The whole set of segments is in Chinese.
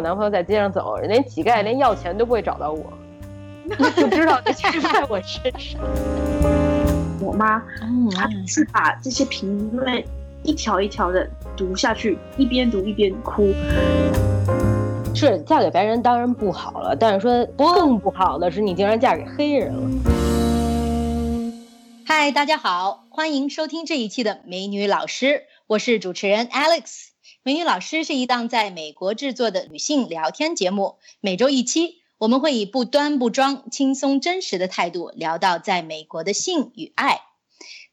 我男朋友在街上走，连乞丐连要钱都不会找到我，就知道这钱在我身上。我妈，她是把这些评论一条一条的读下去，一边读一边哭。是嫁给白人当然不好了，但是说更不好的是你竟然嫁给黑人了。嗨，大家好，欢迎收听这一期的美女老师，我是主持人 Alex。美女老师是一档在美国制作的女性聊天节目，每周一期，我们会以不端不装、轻松真实的态度聊到在美国的性与爱。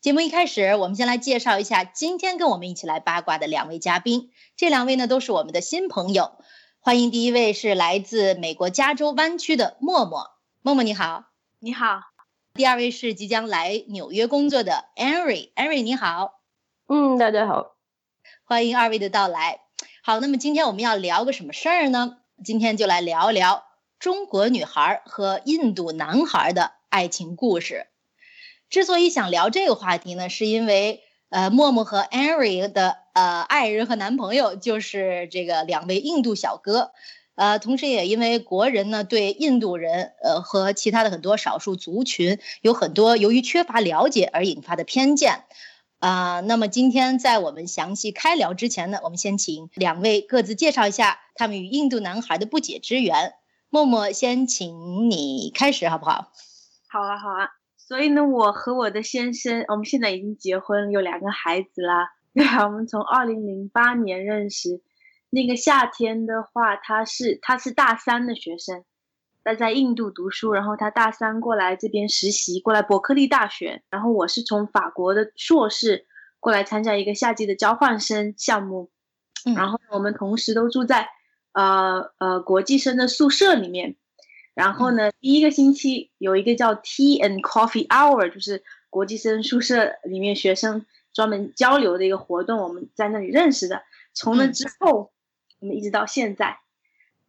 节目一开始，我们先来介绍一下今天跟我们一起来八卦的两位嘉宾，这两位呢都是我们的新朋友。欢迎第一位是来自美国加州湾区的默默，默默你好，你好。第二位是即将来纽约工作的 Henry，Henry 你好，嗯，大家好，欢迎二位的到来。好，那么今天我们要聊个什么事儿呢？今天就来聊聊中国女孩和印度男孩的爱情故事。之所以想聊这个话题呢，是因为呃，默默和 Henry 的。呃，爱人和男朋友就是这个两位印度小哥，呃，同时也因为国人呢对印度人呃和其他的很多少数族群有很多由于缺乏了解而引发的偏见，啊，那么今天在我们详细开聊之前呢，我们先请两位各自介绍一下他们与印度男孩的不解之缘。默默先请你开始好不好？好啊，好啊。所以呢，我和我的先生，我们现在已经结婚，有两个孩子啦。对啊，我们从二零零八年认识，那个夏天的话，他是他是大三的学生，他在印度读书，然后他大三过来这边实习，过来伯克利大学，然后我是从法国的硕士过来参加一个夏季的交换生项目，然后我们同时都住在呃呃国际生的宿舍里面，然后呢，第一个星期有一个叫 Tea and Coffee Hour，就是国际生宿舍里面学生。专门交流的一个活动，我们在那里认识的。从那之后，我们一直到现在，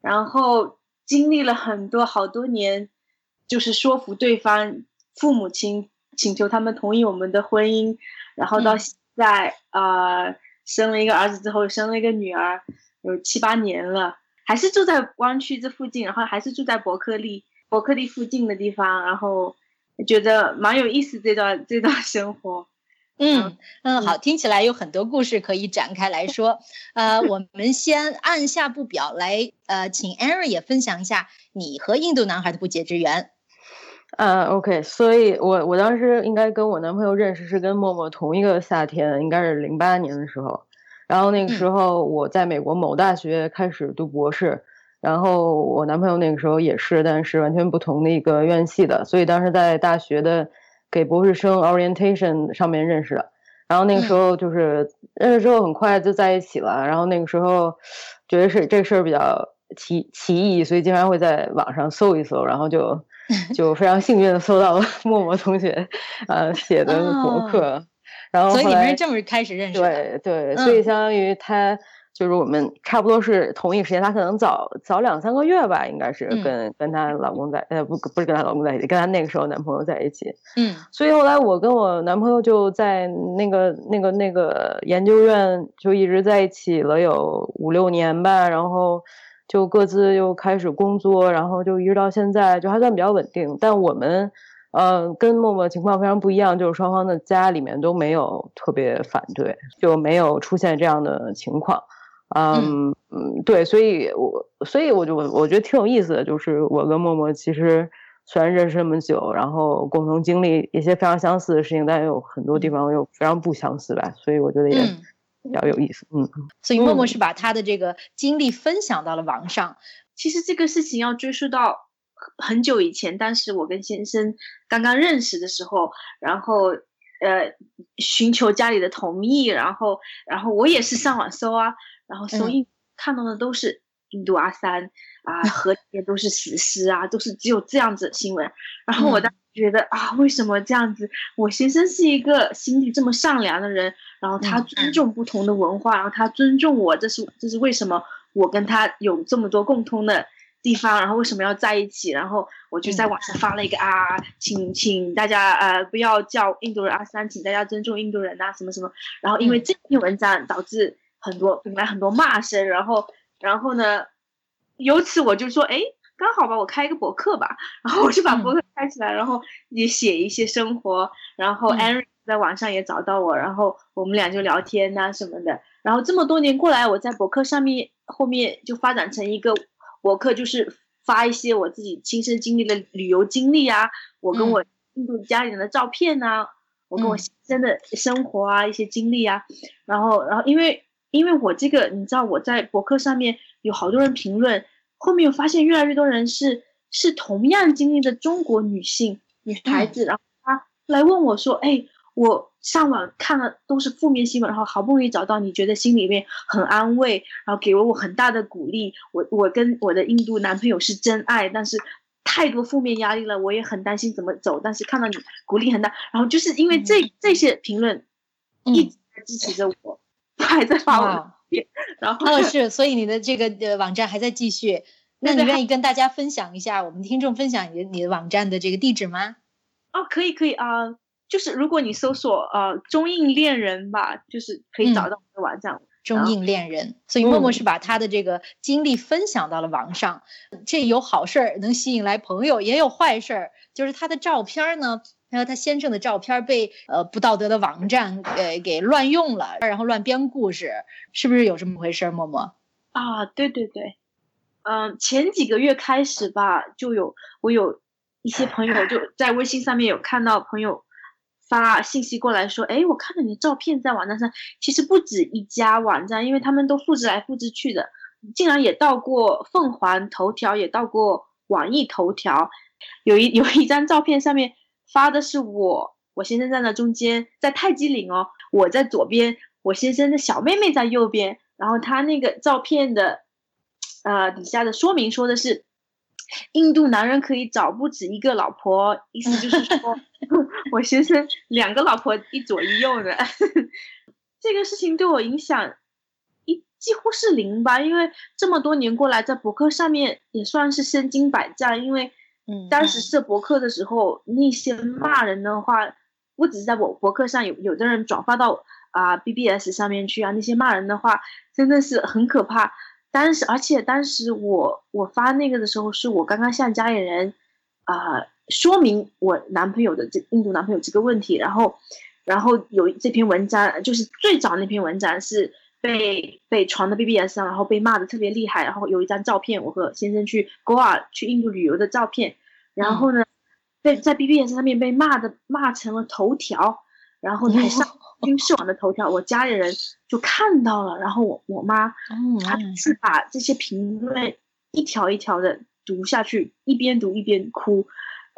然后经历了很多好多年，就是说服对方父母亲，请求他们同意我们的婚姻，然后到现在啊，生了一个儿子之后，生了一个女儿，有七八年了，还是住在湾区这附近，然后还是住在伯克利，伯克利附近的地方，然后觉得蛮有意思这段这段生活。嗯嗯，好，听起来有很多故事可以展开来说。呃，我们先按下不表来，呃，请 Aaron 也分享一下你和印度男孩的不解之缘。呃，OK，所以我我当时应该跟我男朋友认识是跟默默同一个夏天，应该是零八年的时候。然后那个时候我在美国某大学开始读博士，然后我男朋友那个时候也是，但是完全不同的一个院系的，所以当时在大学的。给博士生 orientation 上面认识的，然后那个时候就是认识之后很快就在一起了，然后那个时候觉得是这事儿比较奇奇异，所以经常会在网上搜一搜，然后就 就非常幸运的搜到了 默默同学呃写的博客，然后所以你们是这么开始认识的，对对，所以相当于他。就是我们差不多是同一时间，她可能早早两三个月吧，应该是跟跟她老公在，呃不不是跟她老公在一起，跟她那个时候男朋友在一起。嗯，所以后来我跟我男朋友就在那个那个那个研究院就一直在一起了有五六年吧，然后就各自又开始工作，然后就一直到现在就还算比较稳定。但我们呃跟默默情况非常不一样，就是双方的家里面都没有特别反对，就没有出现这样的情况。嗯嗯，对，所以我所以我就我我觉得挺有意思的，就是我跟默默其实虽然认识那么久，然后共同经历一些非常相似的事情，但有很多地方又非常不相似吧，所以我觉得也比较有意思。嗯，所以默默是把他的这个经历分享到了网上。其实这个事情要追溯到很久以前，当时我跟先生刚刚认识的时候，然后呃寻求家里的同意，然后然后我也是上网搜啊。然后所以看到的都是印度阿三啊，河里面都是死尸啊，都是只有这样子新闻。然后我当时觉得啊，为什么这样子？我先生是一个心地这么善良的人，然后他尊重不同的文化，然后他尊重我，这是这是为什么？我跟他有这么多共通的地方，然后为什么要在一起？然后我就在网上发了一个啊，请请大家呃不要叫印度人阿三，请大家尊重印度人呐，什么什么。然后因为这篇文章导致。很多引来很多骂声，然后然后呢，由此我就说，哎，刚好吧，我开一个博客吧，然后我就把博客开起来，然后也写一些生活，然后 Henry 在网上也找到我，然后我们俩就聊天呐什么的，然后这么多年过来，我在博客上面后面就发展成一个博客，就是发一些我自己亲身经历的旅游经历啊，我跟我印度家里人的照片呐，我跟我先生的生活啊一些经历啊，然后然后因为。因为我这个，你知道我在博客上面有好多人评论，后面我发现越来越多人是是同样经历的中国女性女孩子，然后她来问我说：“哎，我上网看了都是负面新闻，然后好不容易找到你觉得心里面很安慰，然后给了我很大的鼓励。我我跟我的印度男朋友是真爱，但是太多负面压力了，我也很担心怎么走。但是看到你鼓励很大，然后就是因为这这些评论一直在支持着我。”还在发文，然后哦是，所以你的这个呃网站还在继续。那你愿意跟大家分享一下，我们听众分享你的你的网站的这个地址吗？哦，可以可以啊，就是如果你搜索呃中印恋人吧，就是可以找到我的网站。中印恋人，所以默默是把他的这个经历分享到了网上。这有好事儿，能吸引来朋友，也有坏事儿，就是他的照片呢。还有他先生的照片被呃不道德的网站给给乱用了，然后乱编故事，是不是有这么回事？默默啊，对对对，嗯，前几个月开始吧，就有我有一些朋友就在微信上面有看到朋友发信息过来说，哎，我看到你的照片在网站上，其实不止一家网站，因为他们都复制来复制去的，竟然也到过凤凰头条，也到过网易头条，有一有一张照片上面。发的是我，我先生站在中间，在泰姬陵哦，我在左边，我先生的小妹妹在右边。然后他那个照片的，呃，底下的说明说的是，印度男人可以找不止一个老婆，意思就是 说，我先生两个老婆一左一右的。这个事情对我影响一几乎是零吧，因为这么多年过来，在博客上面也算是身经百战，因为。当时设博客的时候，那些骂人的话，不只是在我博客上有，有的人转发到啊 BBS 上面去啊，那些骂人的话真的是很可怕。当时，而且当时我我发那个的时候，是我刚刚向家里人啊说明我男朋友的这印度男朋友这个问题，然后然后有这篇文章，就是最早那篇文章是。被被传到 BBS 上，然后被骂的特别厉害。然后有一张照片，我和先生去 Goa 去印度旅游的照片。然后呢，被在 BBS 上面被骂的骂成了头条，然后还上军事网的头条。我家里人就看到了，然后我我妈她去把这些评论一条一条的读下去，一边读一边哭，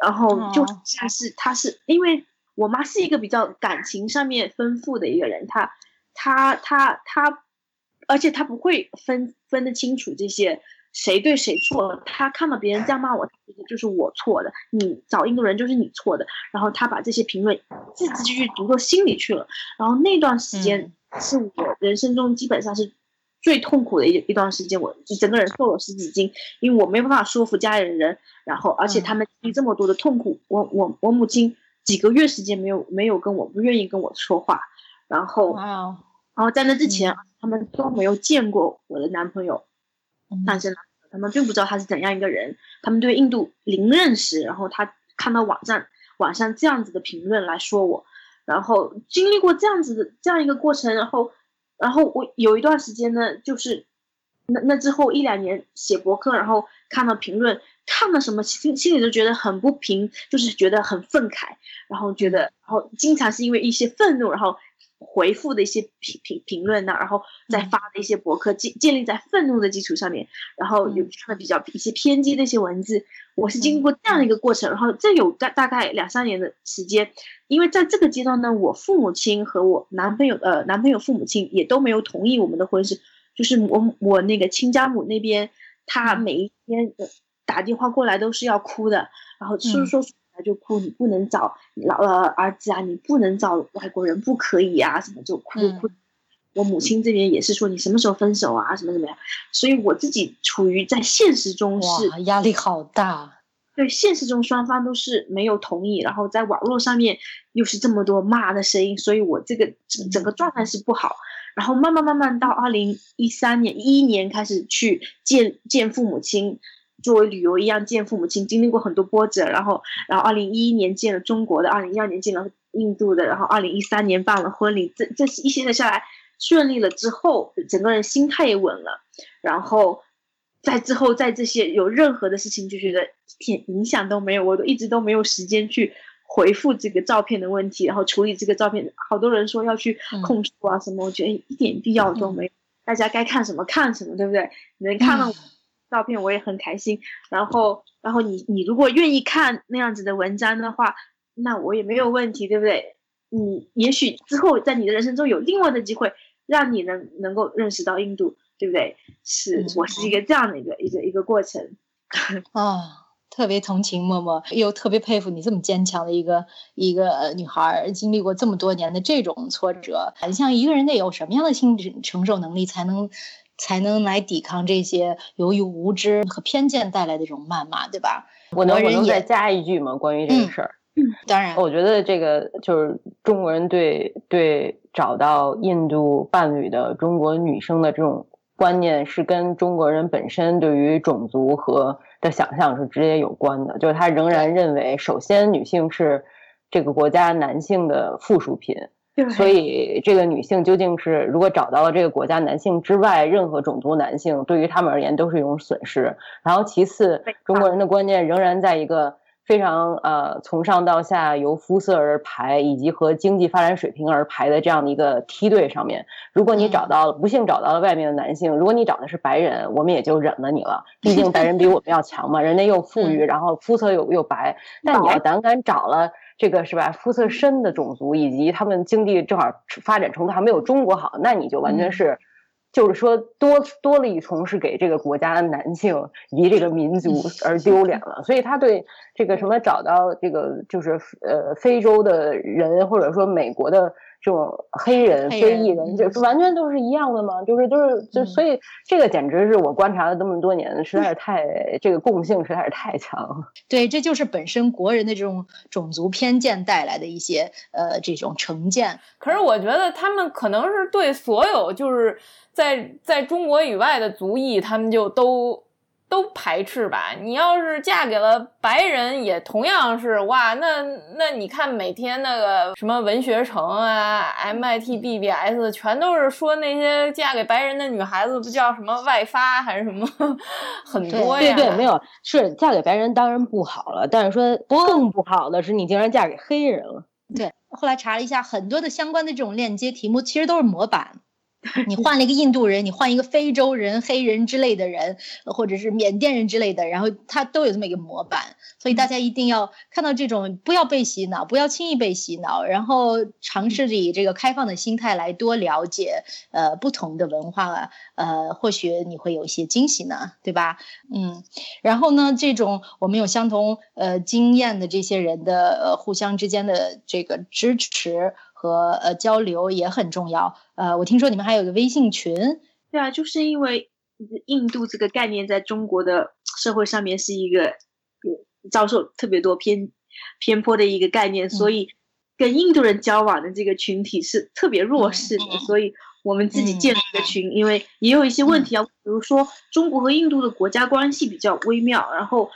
然后就像是她是因为我妈是一个比较感情上面丰富的一个人，她。他他他，而且他不会分分得清楚这些谁对谁错。他看到别人这样骂我，觉得就是我错的，你找印度人就是你错的。然后他把这些评论字字句句读到心里去了。然后那段时间是我人生中基本上是最痛苦的一一段时间，我整个人瘦了十几斤，因为我没办法说服家里人。然后而且他们经历这么多的痛苦，我我我母亲几个月时间没有没有跟我不愿意跟我说话。然后，然后在那之前，他们都没有见过我的男朋友，但是呢，他们并不知道他是怎样一个人，他们对印度零认识。然后他看到网站网上这样子的评论来说我，然后经历过这样子的这样一个过程，然后，然后我有一段时间呢，就是那那之后一两年写博客，然后看到评论，看了什么心心里都觉得很不平，就是觉得很愤慨，然后觉得，然后经常是因为一些愤怒，然后。回复的一些评评评论呐，然后再发的一些博客建建立在愤怒的基础上面，然后有看的比较一些偏激的一些文字，我是经历过这样的一个过程，然后这有大大概两三年的时间，因为在这个阶段呢，我父母亲和我男朋友呃男朋友父母亲也都没有同意我们的婚事，就是我我那个亲家母那边，他每一天打电话过来都是要哭的，然后说说。就哭，你不能找老呃儿子啊，你不能找外国人，不可以啊，什么就哭哭。我母亲这边也是说，你什么时候分手啊，什么怎么样？所以我自己处于在现实中是压力好大。对，现实中双方都是没有同意，然后在网络上面又是这么多骂的声音，所以我这个整整个状态是不好。然后慢慢慢慢到二零一三年一一年开始去见见父母亲，作为旅游一样见父母亲，经历过很多波折。然后，然后二零一一年见了中国的，二零一二年见了印度的，然后二零一三年办了婚礼。这这一系列下来顺利了之后，整个人心态也稳了。然后，在之后在这些有任何的事情就觉得一点影响都没有，我都一直都没有时间去。回复这个照片的问题，然后处理这个照片，好多人说要去控诉啊什么，我觉得一点必要都没有。大家该看什么看什么，对不对？能看到照片我也很开心。然后，然后你你如果愿意看那样子的文章的话，那我也没有问题，对不对？你也许之后在你的人生中有另外的机会，让你能能够认识到印度，对不对？是我是一个这样的一个一个一个过程。哦。特别同情默默，又特别佩服你这么坚强的一个一个女孩，经历过这么多年的这种挫折。你像一个人得有什么样的心理承受能力，才能才能来抵抗这些由于无知和偏见带来的这种谩骂，对吧？我能我能再加一句吗？关于这个事儿，嗯当然，我觉得这个就是中国人对对找到印度伴侣的中国女生的这种观念，是跟中国人本身对于种族和。的想象是直接有关的，就是他仍然认为，首先女性是这个国家男性的附属品，所以这个女性究竟是如果找到了这个国家男性之外任何种族男性，对于他们而言都是一种损失。然后其次，中国人的观念仍然在一个。非常呃，从上到下由肤色而排，以及和经济发展水平而排的这样的一个梯队上面，如果你找到了不幸找到了外面的男性，如果你找的是白人，我们也就忍了你了，毕竟白人比我们要强嘛，人家又富裕，然后肤色又又白。但你要胆敢找了这个是吧，肤色深的种族，以及他们经济正好发展程度还没有中国好，那你就完全是。就是说，多多了一重是给这个国家的男性以及这个民族而丢脸了，所以他对这个什么找到这个就是呃非洲的人，或者说美国的。这种黑人、非裔人，就是完全都是一样的嘛？就是都是就，所以这个简直是我观察了这么多年，实在是太这个共性实在是太强了。对，这就是本身国人的这种种族偏见带来的一些呃这种成见。可是我觉得他们可能是对所有就是在在中国以外的族裔，他们就都。都排斥吧？你要是嫁给了白人，也同样是哇。那那你看每天那个什么文学城啊，MIT、BBS，全都是说那些嫁给白人的女孩子不叫什么外发还是什么，很多呀。对对，没有是嫁给白人当然不好了，但是说更不好的是你竟然嫁给黑人了。对，后来查了一下，很多的相关的这种链接题目其实都是模板。你换了一个印度人，你换一个非洲人、黑人之类的人，或者是缅甸人之类的，然后他都有这么一个模板，所以大家一定要看到这种，不要被洗脑，不要轻易被洗脑，然后尝试着以这个开放的心态来多了解呃不同的文化，呃，或许你会有一些惊喜呢，对吧？嗯，然后呢，这种我们有相同呃经验的这些人的呃互相之间的这个支持。和呃交流也很重要。呃，我听说你们还有个微信群。对啊，就是因为印度这个概念在中国的社会上面是一个遭受特别多偏偏颇的一个概念，所以跟印度人交往的这个群体是特别弱势的。所以我们自己建了一个群，因为也有一些问题啊，比如说中国和印度的国家关系比较微妙，然后。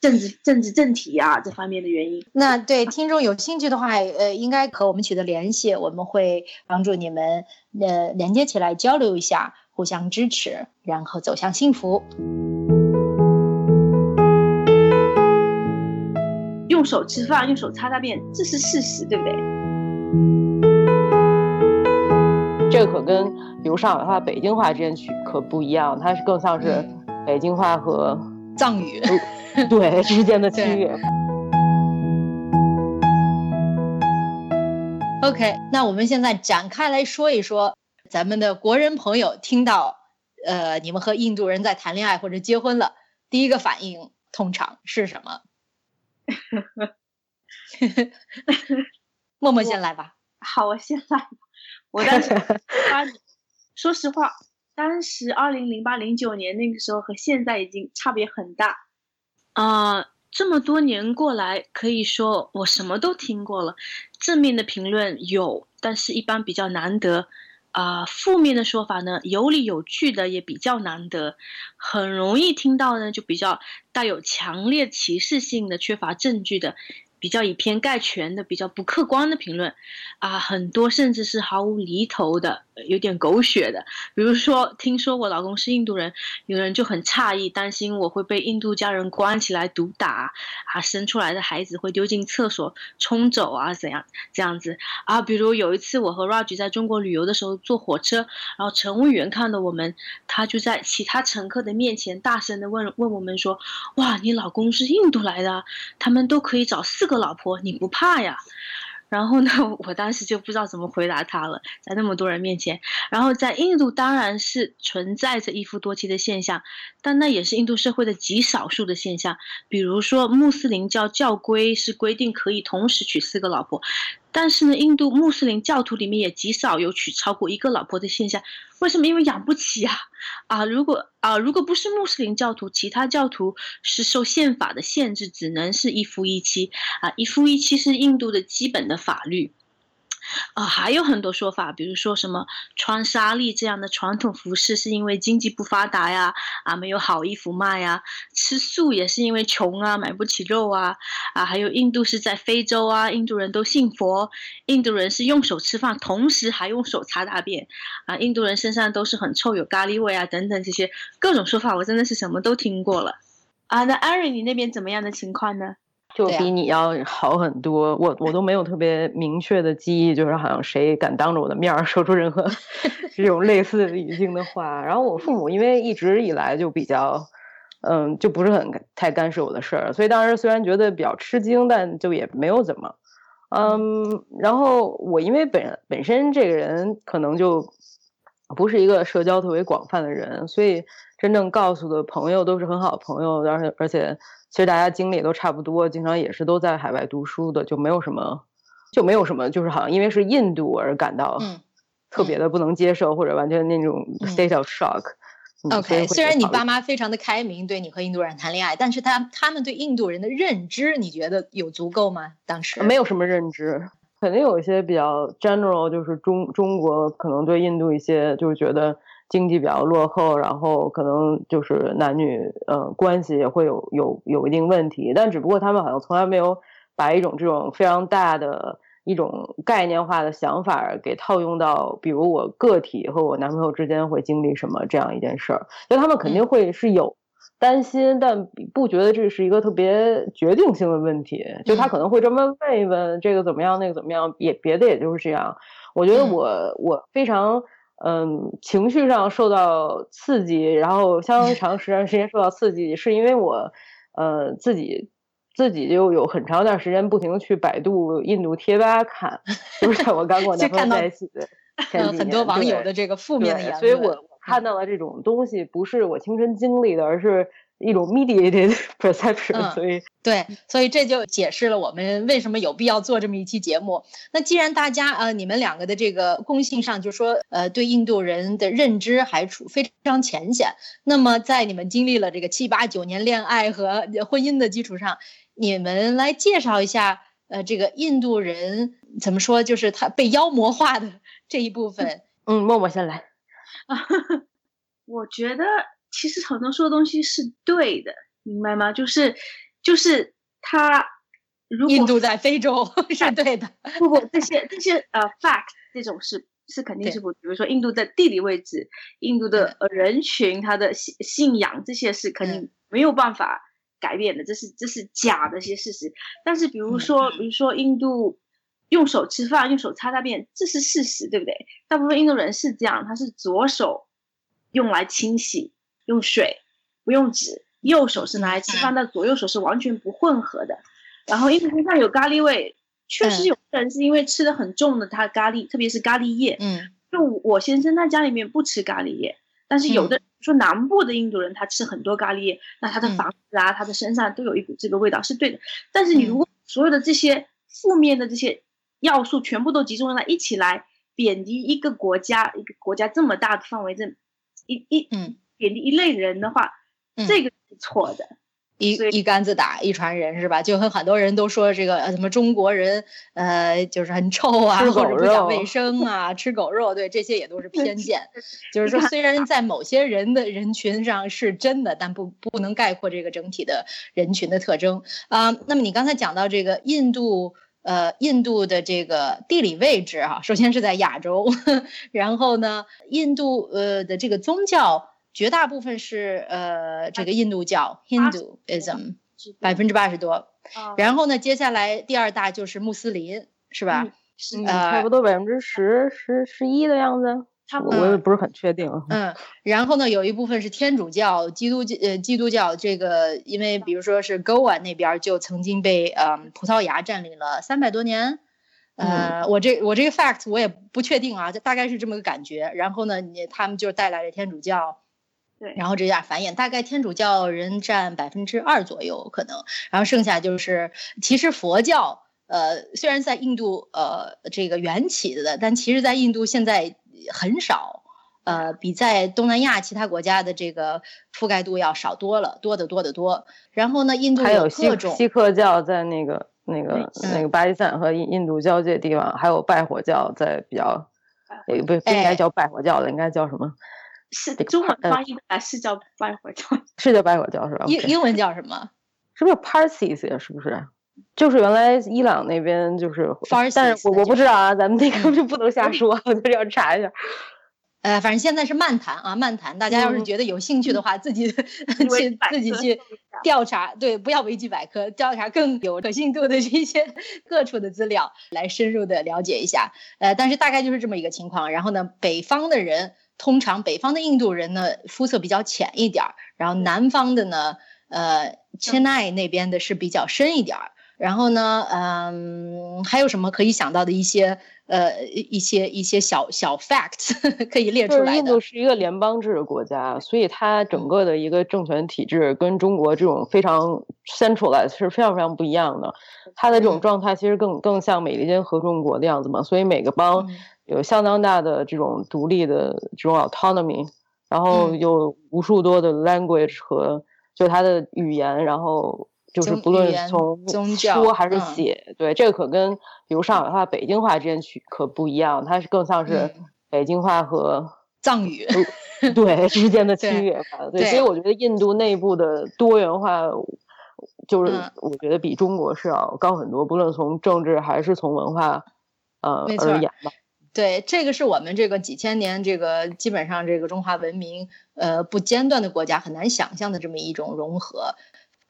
政治政治政体啊，这方面的原因。那对听众有兴趣的话，呃，应该和我们取得联系，我们会帮助你们呃连接起来交流一下，互相支持，然后走向幸福。用手吃饭，用手擦大便，这是事实，对不对？这个可跟比如上海话、北京话之间区可不一样，它是更像是北京话和藏语。对之间的区别。OK，那我们现在展开来说一说，咱们的国人朋友听到，呃，你们和印度人在谈恋爱或者结婚了，第一个反应通常是什么？默默先来吧。好，我先来。我当时，说实话，当时二零零八零九年那个时候和现在已经差别很大。呃，这么多年过来，可以说我什么都听过了。正面的评论有，但是一般比较难得。啊，负面的说法呢，有理有据的也比较难得，很容易听到呢，就比较带有强烈歧视性的、缺乏证据的。比较以偏概全的、比较不客观的评论，啊，很多甚至是毫无厘头的、有点狗血的。比如说，听说我老公是印度人，有人就很诧异，担心我会被印度家人关起来毒打，啊，生出来的孩子会丢进厕所冲走啊，怎样这样子啊？比如有一次我和 Raj 在中国旅游的时候坐火车，然后乘务员看到我们，他就在其他乘客的面前大声的问问我们说：“哇，你老公是印度来的？他们都可以找四。”个老婆你不怕呀？然后呢，我当时就不知道怎么回答他了，在那么多人面前。然后在印度当然是存在着一夫多妻的现象，但那也是印度社会的极少数的现象。比如说穆斯林教教规是规定可以同时娶四个老婆。但是呢，印度穆斯林教徒里面也极少有娶超过一个老婆的现象。为什么？因为养不起啊！啊，如果啊，如果不是穆斯林教徒，其他教徒是受宪法的限制，只能是一夫一妻啊。一夫一妻是印度的基本的法律。啊，还有很多说法，比如说什么穿纱丽这样的传统服饰是因为经济不发达呀，啊，没有好衣服卖呀；吃素也是因为穷啊，买不起肉啊，啊，还有印度是在非洲啊，印度人都信佛，印度人是用手吃饭，同时还用手擦大便，啊，印度人身上都是很臭，有咖喱味啊，等等这些各种说法，我真的是什么都听过了。啊，那艾瑞，你那边怎么样的情况呢？就比你要好很多，我我都没有特别明确的记忆，就是好像谁敢当着我的面儿 说出任何 这种类似的语境的话。然后我父母因为一直以来就比较，嗯，就不是很太干涉我的事儿，所以当时虽然觉得比较吃惊，但就也没有怎么，嗯。然后我因为本本身这个人可能就不是一个社交特别广泛的人，所以真正告诉的朋友都是很好的朋友，而且而且。其实大家经历都差不多，经常也是都在海外读书的，就没有什么，就没有什么，就是好像因为是印度而感到特别的不能接受，或者完全那种 state of shock。OK，虽然你爸妈非常的开明，对你和印度人谈恋爱，但是他他们对印度人的认知，你觉得有足够吗？当时没有什么认知，肯定有一些比较 general，就是中中国可能对印度一些就是觉得。经济比较落后，然后可能就是男女呃关系也会有有有一定问题，但只不过他们好像从来没有把一种这种非常大的一种概念化的想法给套用到，比如我个体和我男朋友之间会经历什么这样一件事儿，就他们肯定会是有担心，但不觉得这是一个特别决定性的问题，就他可能会这么问一问这个怎么样，那个怎么样，也别的也就是这样。我觉得我我非常。嗯，情绪上受到刺激，然后相当长时间时间受到刺激，是因为我，呃，自己自己就有很长一段时间不停的去百度印度贴吧看，就是在 我刚跟我男朋友在一起的 前几年，很多网友的这个负面的言论，所以我我看到了这种东西，不是我亲身经历的，而是。一种 mediated perception，所以对，所以这就解释了我们为什么有必要做这么一期节目。那既然大家呃，你们两个的这个共性上，就说呃，对印度人的认知还处非常浅显，那么在你们经历了这个七八九年恋爱和 婚姻的基础上，你们来介绍一下呃，这个印度人怎么说，就是他被妖魔化的这一部分。嗯，默默先来啊，我觉得。其实很多说的东西是对的，明白吗？就是，就是他，如果印度在非洲 是对的，不不，这些这些呃 fact 这种是是肯定是不，比如说印度的地理位置、印度的呃人群、他的信信仰这些是肯定没有办法改变的，这是这是假的一些事实。但是比如说，比如说印度用手吃饭、用手擦大便，这是事实，对不对？大部分印度人是这样，他是左手用来清洗。用水不用纸，右手是拿来吃饭，但左右手是完全不混合的。然后因为身上有咖喱味，确实有的人是因为吃的很重的，他咖喱，特别是咖喱叶。嗯，就我先生他家里面不吃咖喱叶，但是有的说南部的印度人他吃很多咖喱叶，那他的房子啊，他的身上都有一股这个味道是对的。但是你如果所有的这些负面的这些要素全部都集中在一起来贬低一个国家，一个国家这么大的范围，这一一嗯。贬低一类人的话，这个是错的。一一竿子打一船人是吧？就和很多人都说这个呃什么中国人呃就是很臭啊，或者不讲卫生啊，吃狗肉，对这些也都是偏见。就是说，虽然在某些人的人群上是真的，但不不能概括这个整体的人群的特征啊。那么你刚才讲到这个印度呃印度的这个地理位置哈，首先是在亚洲，然后呢，印度呃的这个宗教。绝大部分是呃这个印度教 Hinduism，百分之八十多。然后呢，接下来第二大就是穆斯林，是吧？呃，差不多百分之十十十一的样子。差不多，我也不是很确定。嗯，然后呢，有一部分是天主教、基督教呃基督教。这个因为比如说是 Goa 那边就曾经被呃葡萄牙占领了三百多年。呃，我这我这个 fact 我也不确定啊，大概是这么个感觉。然后呢，你他们就带来了天主教。对，然后这样繁衍，大概天主教人占百分之二左右可能，然后剩下就是，其实佛教，呃，虽然在印度呃这个缘起的，但其实在印度现在很少，呃，比在东南亚其他国家的这个覆盖度要少多了，多得多得多。然后呢，印度还有各种锡克教在那个那个那个巴基斯坦和印印度交界地方，还有拜火教在比较，不不应该叫拜火教了，应该叫什么？是中文翻译来是叫拜火教，是叫拜火教是吧？英英文叫什么？是不是 Parsis 呀？是不是？就是原来伊朗那边就是，但是我我不知道啊，咱们那个就不能瞎说，我就是要查一下。呃，反正现在是漫谈啊，漫谈。大家要是觉得有兴趣的话，自己 去自己去调查，对，不要维基百科，调查更有可信度的这些各处的资料，来深入的了解一下。呃，但是大概就是这么一个情况。然后呢，北方的人。通常北方的印度人呢，肤色比较浅一点儿，然后南方的呢，呃，切奈那边的是比较深一点儿。然后呢，嗯，还有什么可以想到的一些呃一些一些小小 facts 可以列出来的？印度是一个联邦制的国家，所以它整个的一个政权体制跟中国这种非常 centralized 是非常非常不一样的。它的这种状态其实更更像美利坚合众国的样子嘛，所以每个邦。有相当大的这种独立的这种 autonomy，然后有无数多的 language 和就它的语言，然后就是不论从说还是写，对这个可跟比如上海话、北京话之间区可不一样，它是更像是北京话和藏语对之间的 区别。对，所以我觉得印度内部的多元化，就是我觉得比中国是要高很多，不论从政治还是从文化呃而言吧。对，这个是我们这个几千年这个基本上这个中华文明呃不间断的国家很难想象的这么一种融合。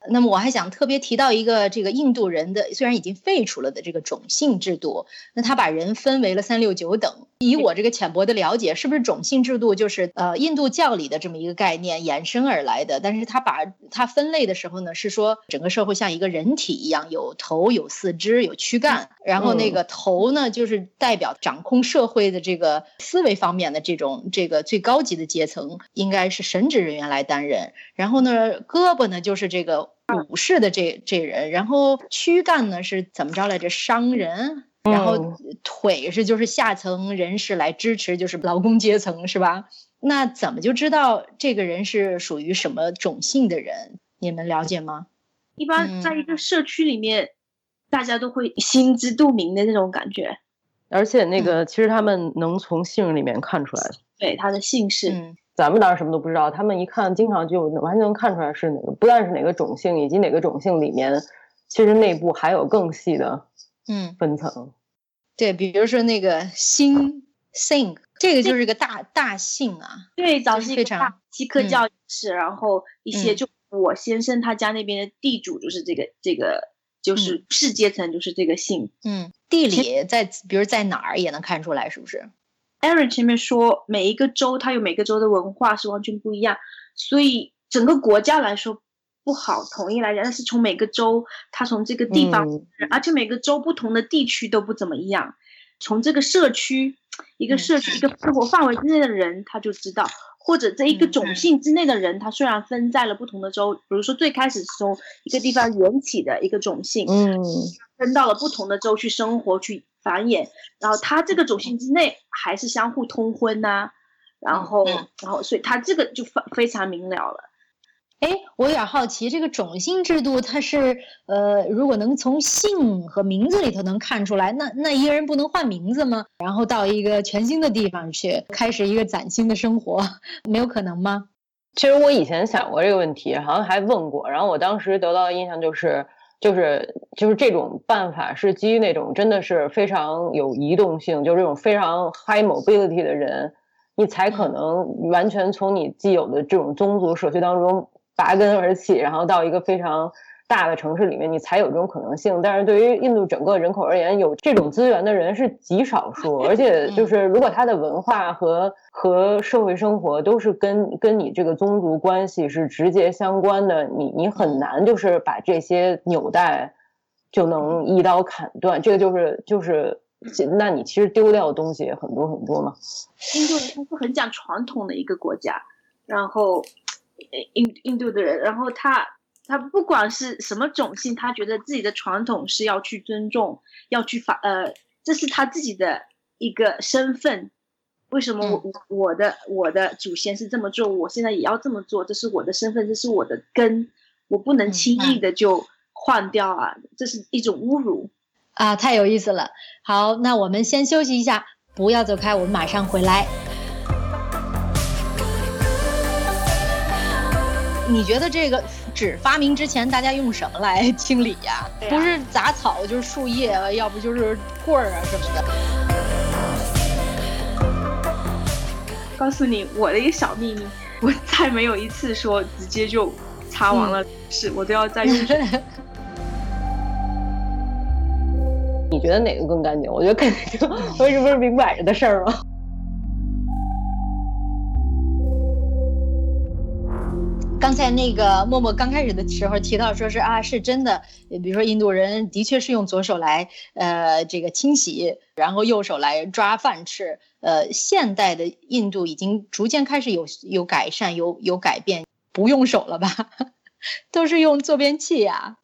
那么我还想特别提到一个这个印度人的虽然已经废除了的这个种姓制度，那他把人分为了三六九等。以我这个浅薄的了解，是不是种姓制度就是呃印度教里的这么一个概念衍生而来的？但是他把它分类的时候呢，是说整个社会像一个人体一样，有头、有四肢、有躯干，然后那个头呢就是代表掌控社会的这个思维方面的这种这个最高级的阶层，应该是神职人员来担任。然后呢，胳膊呢就是这个。武士的这这人，然后躯干呢是怎么着来着？商人，然后腿是就是下层人士来支持，就是劳工阶层是吧？那怎么就知道这个人是属于什么种姓的人？你们了解吗？一般在一个社区里面，大家都会心知肚明的那种感觉。而且那个其实他们能从姓里面看出来，对他的姓氏。咱们当时什么都不知道，他们一看，经常就完全能看出来是哪个，不但是哪个种姓，以及哪个种姓里面，其实内部还有更细的嗯分层。对，比如说那个姓姓，这个就是个大大姓啊。对，早期一个大锡克教士，然后一些就我先生他家那边的地主就是这个这个就是士阶层就是这个姓。嗯，地理在比如在哪儿也能看出来，是不是？Aaron 前面说，每一个州它有每个州的文化是完全不一样，所以整个国家来说不好统一来讲。但是从每个州，它从这个地方，而且每个州不同的地区都不怎么一样。从这个社区，一个社区一个生活范围之内的人，他就知道；或者这一个种姓之内的人，他虽然分在了不同的州，比如说最开始从一个地方缘起的一个种姓，嗯，分到了不同的州去生活去。繁衍，然后他这个种姓之内还是相互通婚呐，然后，然后，所以他这个就非非常明了了。哎，我有点好奇，这个种姓制度它是呃，如果能从姓和名字里头能看出来，那那一个人不能换名字吗？然后到一个全新的地方去开始一个崭新的生活，没有可能吗？其实我以前想过这个问题，好像还问过，然后我当时得到的印象就是，就是就是这种办法是基于那种真的是非常有移动性，就是这种非常 high mobility 的人，你才可能完全从你既有的这种宗族社区当中。拔根而起，然后到一个非常大的城市里面，你才有这种可能性。但是对于印度整个人口而言，有这种资源的人是极少数，而且就是如果他的文化和和社会生活都是跟跟你这个宗族关系是直接相关的，你你很难就是把这些纽带就能一刀砍断。这个就是就是，那你其实丢掉的东西也很多很多嘛。印度人他是很讲传统的一个国家，然后。印印度的人，然后他他不管是什么种姓，他觉得自己的传统是要去尊重，要去发呃，这是他自己的一个身份。为什么我我的我的祖先是这么做，我现在也要这么做？这是我的身份，这是我的根，我不能轻易的就换掉啊！这是一种侮辱啊！太有意思了。好，那我们先休息一下，不要走开，我们马上回来。你觉得这个纸发明之前，大家用什么来清理呀？不是杂草，就是树叶，要不就是棍儿啊什么的。告诉你我的一个小秘密，我再没有一次说直接就擦完了，是我都要再用。你觉得哪个更干净？我觉得肯定，我这不是明摆着的事儿吗？刚才那个默默刚开始的时候提到，说是啊，是真的，比如说印度人的确是用左手来呃这个清洗，然后右手来抓饭吃。呃，现代的印度已经逐渐开始有有改善，有有改变，不用手了吧？都是用坐便器呀。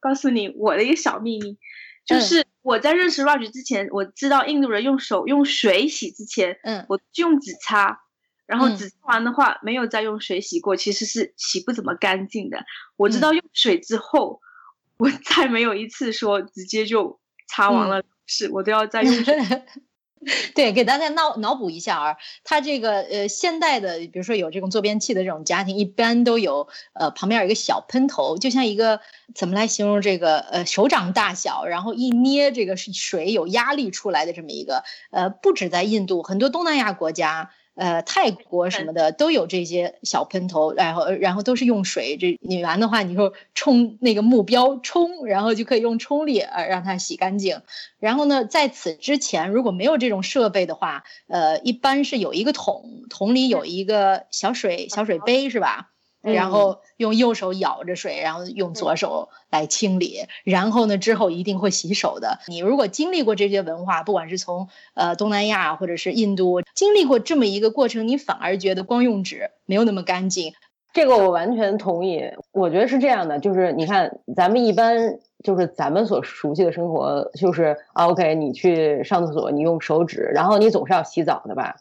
告诉你我的一个小秘密，就是我在认识 Raj 之前，我知道印度人用手用水洗之前，嗯，我就用纸擦。然后纸擦完的话，没有再用水洗过，其实是洗不怎么干净的。我知道用水之后，我再没有一次说直接就擦完了，是我都要再用水。对，给大家脑脑补一下啊，它这个呃现代的，比如说有这种坐便器的这种家庭，一般都有呃旁边有一个小喷头，就像一个怎么来形容这个呃手掌大小，然后一捏这个是水有压力出来的这么一个呃，不止在印度，很多东南亚国家。呃，泰国什么的都有这些小喷头，然后然后都是用水，这拧完的话，你说冲那个目标冲，然后就可以用冲力呃让它洗干净。然后呢，在此之前如果没有这种设备的话，呃，一般是有一个桶，桶里有一个小水小水杯，是吧？然后用右手舀着水，然后用左手来清理。然后呢，之后一定会洗手的。你如果经历过这些文化，不管是从呃东南亚或者是印度经历过这么一个过程，你反而觉得光用纸没有那么干净。这个我完全同意。我觉得是这样的，就是你看咱们一般就是咱们所熟悉的生活，就是啊，OK，你去上厕所，你用手指，然后你总是要洗澡的吧？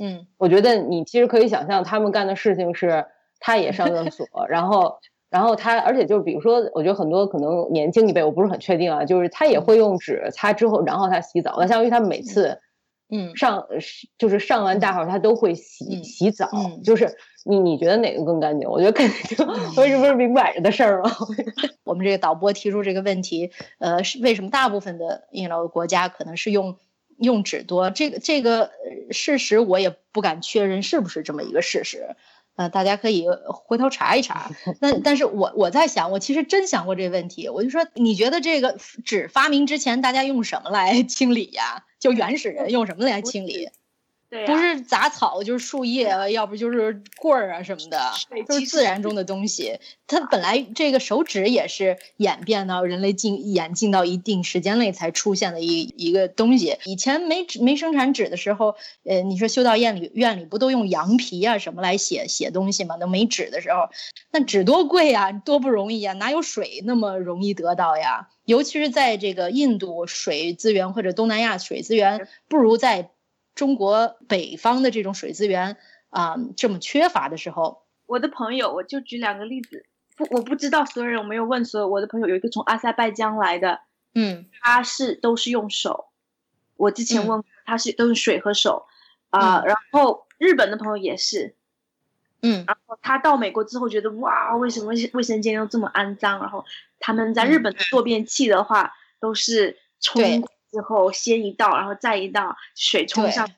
嗯，我觉得你其实可以想象他们干的事情是。他也上厕所，然后，然后他，而且就是比如说，我觉得很多可能年轻一辈，我不是很确定啊，就是他也会用纸擦之后，然后他洗澡。那相当于他每次，嗯，上就是上完大号，他都会洗洗澡。就是你你觉得哪个更干净？我觉得肯定，为什么是明摆着的事儿吗？我们这个导播提出这个问题，呃，是为什么大部分的印度国家可能是用用纸多？这个这个事实我也不敢确认是不是这么一个事实。呃，大家可以回头查一查。那但是我我在想，我其实真想过这个问题。我就说，你觉得这个纸发明之前，大家用什么来清理呀？就原始人用什么来清理？不是杂草就是树叶，要不就是棍儿啊什么的，都是自然中的东西。它本来这个手指也是演变到人类进演进到一定时间内才出现的一一个东西。以前没纸没生产纸的时候，呃，你说修道院里院里不都用羊皮啊什么来写写东西吗？那没纸的时候，那纸多贵呀，多不容易啊，哪有水那么容易得到呀？尤其是在这个印度水资源或者东南亚水资源不如在。中国北方的这种水资源啊这么缺乏的时候，我的朋友，我就举两个例子，不，我不知道所有人，我没有问所有我的朋友，有一个从阿塞拜疆来的，嗯。他是都是用手，我之前嗯。问过他是都是水和手，啊、嗯。然后日本的朋友也是，嗯。然后他到美国之后觉得哇，为什么卫卫生间又这么肮脏？然后他们在日本的坐便器的话，都是冲之后先一道，然后再一道水冲上，对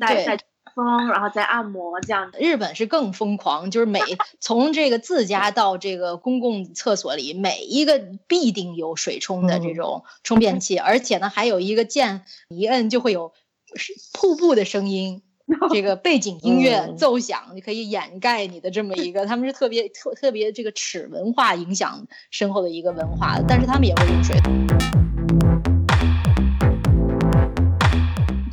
然后再再风，然后再按摩这样子。日本是更疯狂，就是每 从这个自家到这个公共厕所里，每一个必定有水冲的这种冲便器，而且呢还有一个键一摁就会有是瀑布的声音。这个背景音乐嗯奏响，你可以掩盖你的这么一个，他们是特别特特别这个齿文化影响深厚的一个文化，但是他们也会用水。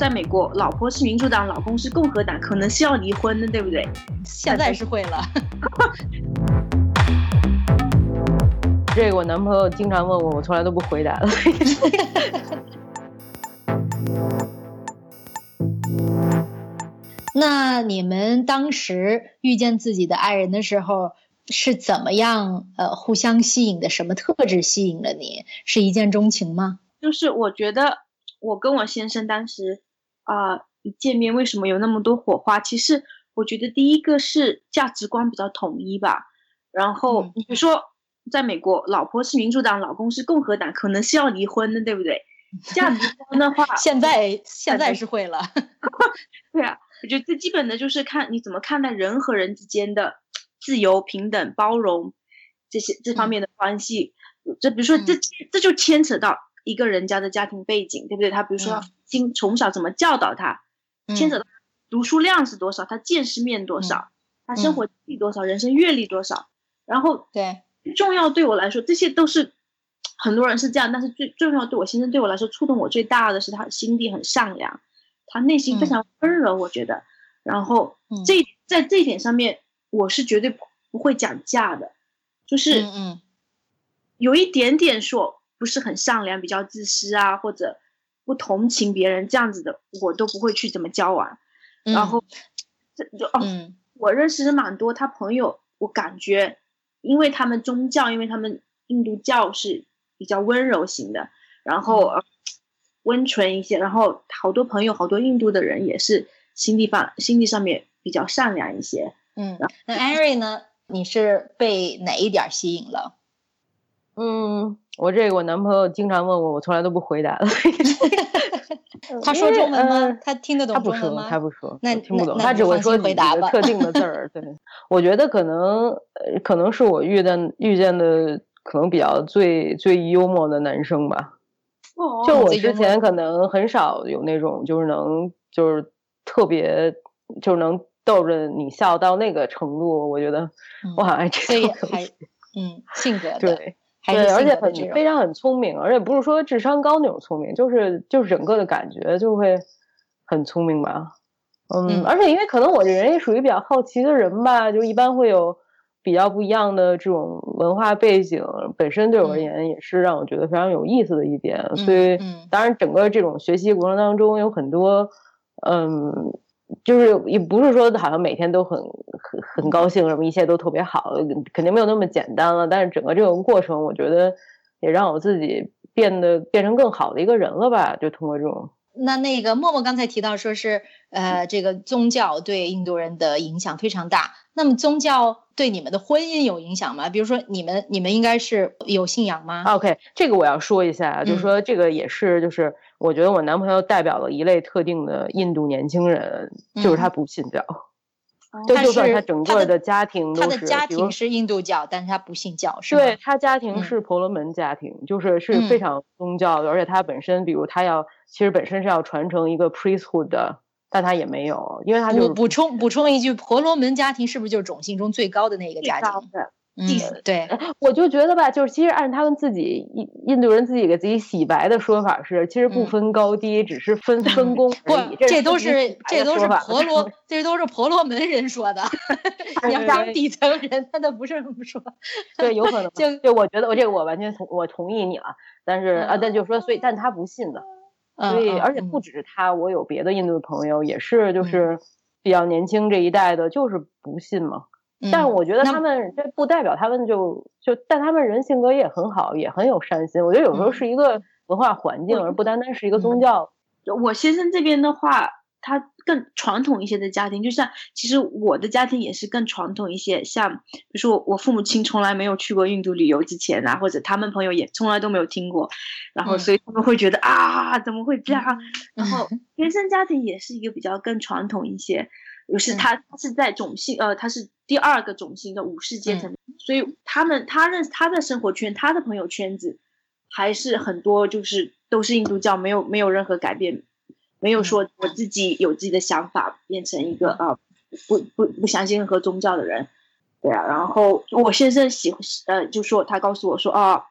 在美国，老婆是民主党，老公是共和党，可能是要离婚的，对不对？现在是会了，这个我男朋友经常问我，我从来都不回答的。那你们当时遇见自己的爱人的时候，是怎么样呃互相吸引的？什么特质吸引了你？是一见钟情吗？就是我觉得我跟我先生当时啊、一见面为什么有那么多火花？其实我觉得第一个是价值观比较统一吧。然后比如说，在美国，老婆是民主党，老公是共和党，可能是要离婚的，对不对？价值观的话，现在现在是会了，对啊，我觉得最基本的就是看你怎么看待人和人之间的自由、平等、包容这些这方面的关系。这比如说这嗯这就牵扯到一个人家的家庭背景，对不对？他比如说嗯经从小怎么教导他，牵扯到读书量是多少，他见识面多少，他生嗯。活经历多少，人生阅历多少，然后对，重要对我来说，这些都是很多人是这样，但是最重要对我先生对我来说触动我最大的是他心地很善良，他内心非嗯。常温柔，我觉得。然后嗯。这在这一点上面，我是绝对不不会讲价的，就是嗯嗯。有一点点说不是很善良，比较自私啊，或者不同情别人这样子的，我都不会去怎么交往。嗯，然后这就哦，嗯我认识的蛮多，他朋友，我感觉，因为他们宗教，因为他们印度教是比较温柔型的，然后、温纯一些，然后好多朋友，好多印度的人也是心地方心地上面比较善良一些。嗯，那艾瑞呢？你是被哪一点吸引了？嗯，我这个我男朋友经常问我，我从来都不回答的。他说中文吗呃？他听得他不说，懂中文吗？他不说，那我听不懂，他只会说几个特定的字儿。对，我觉得可能，呃，可能是我遇见遇见的可能比较最最幽默的男生吧。哦就我之前可能很少有那种，就是能就是特别就是能逗着你笑到那个程度，我觉得嗯我好像这种还嗯性格的，对。还是对，而且很非常很聪明，而且不是说智商高那种聪明，就是就是整个的感觉就会很聪明吧。嗯，嗯而且因为可能我这人也属于比较好奇的人吧，就一般会有比较不一样的这种文化背景，本身对我而嗯言也是让我觉得非常有意思的一点。所以嗯，当然整个这种学习过程当中有很多，嗯。就是也不是说好像每天都很很很高兴，什么一切都特别好，肯定没有那么简单了。但是整个这个过程，我觉得也让我自己变得变成更好的一个人了吧。就通过这种，那那个默默刚才提到说是呃这个宗教对印度人的影响非常大，那么宗教对你们的婚姻有影响吗？比如说你们你们应该是有信仰吗？OK，这个我要说一下，嗯就是说这个也是，就是我觉得我男朋友代表了一类特定的印度年轻人，就是他不信教，就就算他整个的家庭他的家庭是印度教，但是他不信教，是吗？对他家庭嗯是婆罗门家庭，就是是非嗯常宗教的，而且他本身，比如他要其实本身是要传承一个 priesthood 的，但他也没有，因为他就是补补充补充一句，婆罗门家庭是不是就是种姓中最高的那个家庭？嗯对，我就觉得吧，就是其实按他们自己印印度人自己给自己洗白的说法是，其实不嗯分高低，只是分 分工不而已。，这都是这都是婆罗，这都是婆罗门人说的。你要当底层人，他都不是这么说。对，有可能。就对，我觉得我这个我完全同我同意你了，但是啊，嗯但就说，所以但他不信的，嗯所以而且不只是他，我有别的印度的朋友也是，就嗯是比较年轻这一代的，就是不信嘛。但我觉得他们这不代表他们就就，但他们人性格也很好，也很有善心。我觉得有时候嗯是一个文化环境，我而不单单是一个宗教。我先生这边的话，他更传统一些的家庭，就像其实我的家庭也是更传统一些。像比如说我我父母亲从来没有去过印度旅游之前啊，或者他们朋友也从来都没有听过，然后嗯所以他们会觉得啊怎么会这样？然后嗯原生家庭也是一个比较更传统一些，就是嗯。他他是在种姓呃他是第二个种姓的武士阶层，所以他们他认识他的生活圈，他的朋友圈子还是很多，就是都是印度教，没有没有任何改变，没有说我自己有自己的想法，变成一个啊、不不不相信任何宗教的人，对啊。然后我先生喜欢呃就说他告诉我说啊，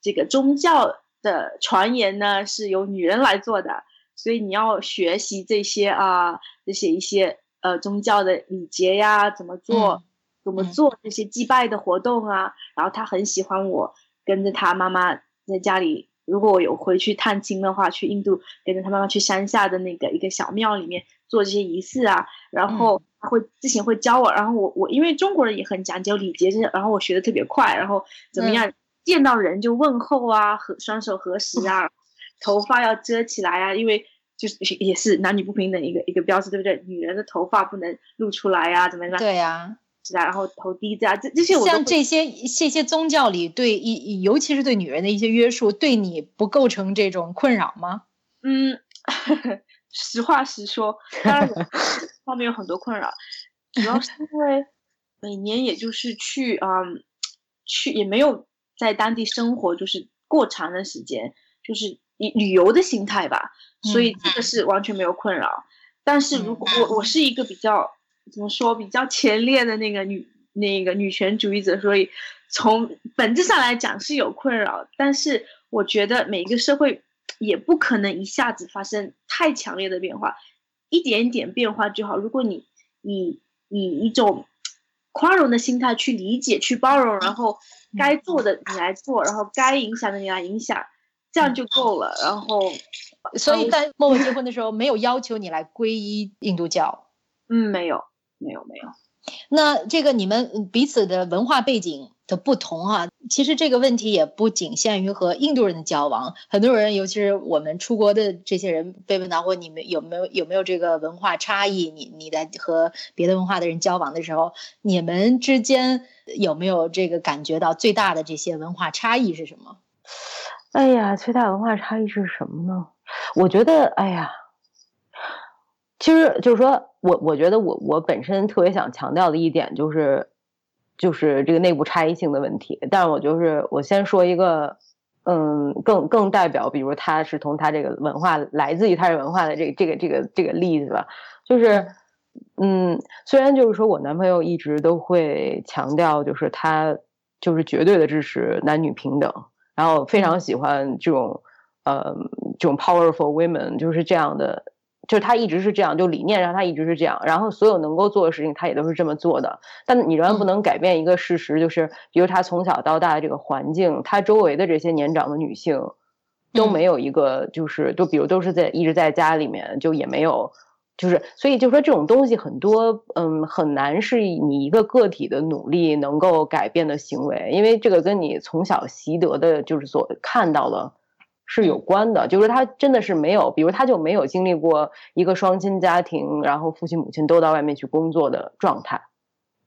这个宗教的传言呢是由女人来做的，所以你要学习这些啊这些一些呃宗教的礼节呀，怎么做。嗯怎么嗯做这些祭拜的活动啊，然后他很喜欢我跟着他妈妈在家里，如果我有回去探亲的话，去印度跟着他妈妈去山下的那个一个小庙里面做这些仪式啊，然后他会之前会教我，然后我我因为中国人也很讲究礼节，就是然后我学的特别快，然后怎么样、见到人就问候啊，和双手合十啊，头发要遮起来啊，因为。就是也是男女不平等一个一个标志，对不对？女人的头发不能露出来啊，怎么样？对呀、是啊，然后头低着啊，这这些我都像这些这些宗教里对一尤其是对女人的一些约束，对你不构成这种困扰吗？嗯，实话实说，当然 我方面有很多困扰，主要是因为每年也就是去嗯去也没有在当地生活，就是过长的时间，就是以旅游的心态吧，所以这个是完全没有困扰。但是如果我我是一个比较怎么说比较前列的那个女那个女权主义者，所以从本质上来讲是有困扰，但是我觉得每个社会也不可能一下子发生太强烈的变化，一点点变化就好。如果你以以一种宽容的心态去理解、去包容，然后该做的你来做，然后该影响的你来影响，这样就够了。然后，所以在默默结婚的时候，没有要求你来皈依印度教。嗯，没有，没有，没有。那这个你们彼此的文化背景的不同啊，其实这个问题也不仅限于和印度人的交往，很多人，尤其是我们出国的这些人，被问到过你们有没有有没有这个文化差异？你你在和别的文化的人交往的时候，你们之间有没有这个感觉到最大的这些文化差异是什么？哎呀，最大文化差异是什么呢？我觉得，哎呀，其实就是说我，我觉得我我本身特别想强调的一点就是，就是这个内部差异性的问题。但是我就是我先说一个，嗯，更更代表，比如他是从他这个文化来自于他这文化的这个这个这个这个例子吧，就是。嗯，虽然就是说我男朋友一直都会强调，就是他就是绝对的支持男女平等，然后非常喜欢这种，呃，这种 powerful women，就是这样的，就是他一直是这样，就理念上他一直是这样，然后所有能够做的事情他也都是这么做的。但你仍然不能改变一个事实，就是比如他从小到大的这个环境，他周围的这些年长的女性都没有一个，就是就比如都是在一直在家里面，就也没有。就是，所以就说这种东西很多，嗯，很难是你一个个体的努力能够改变的行为，因为这个跟你从小习得的，就是所看到的是有关的。就是他真的是没有，比如他就没有经历过一个双亲家庭，然后父亲母亲都到外面去工作的状态，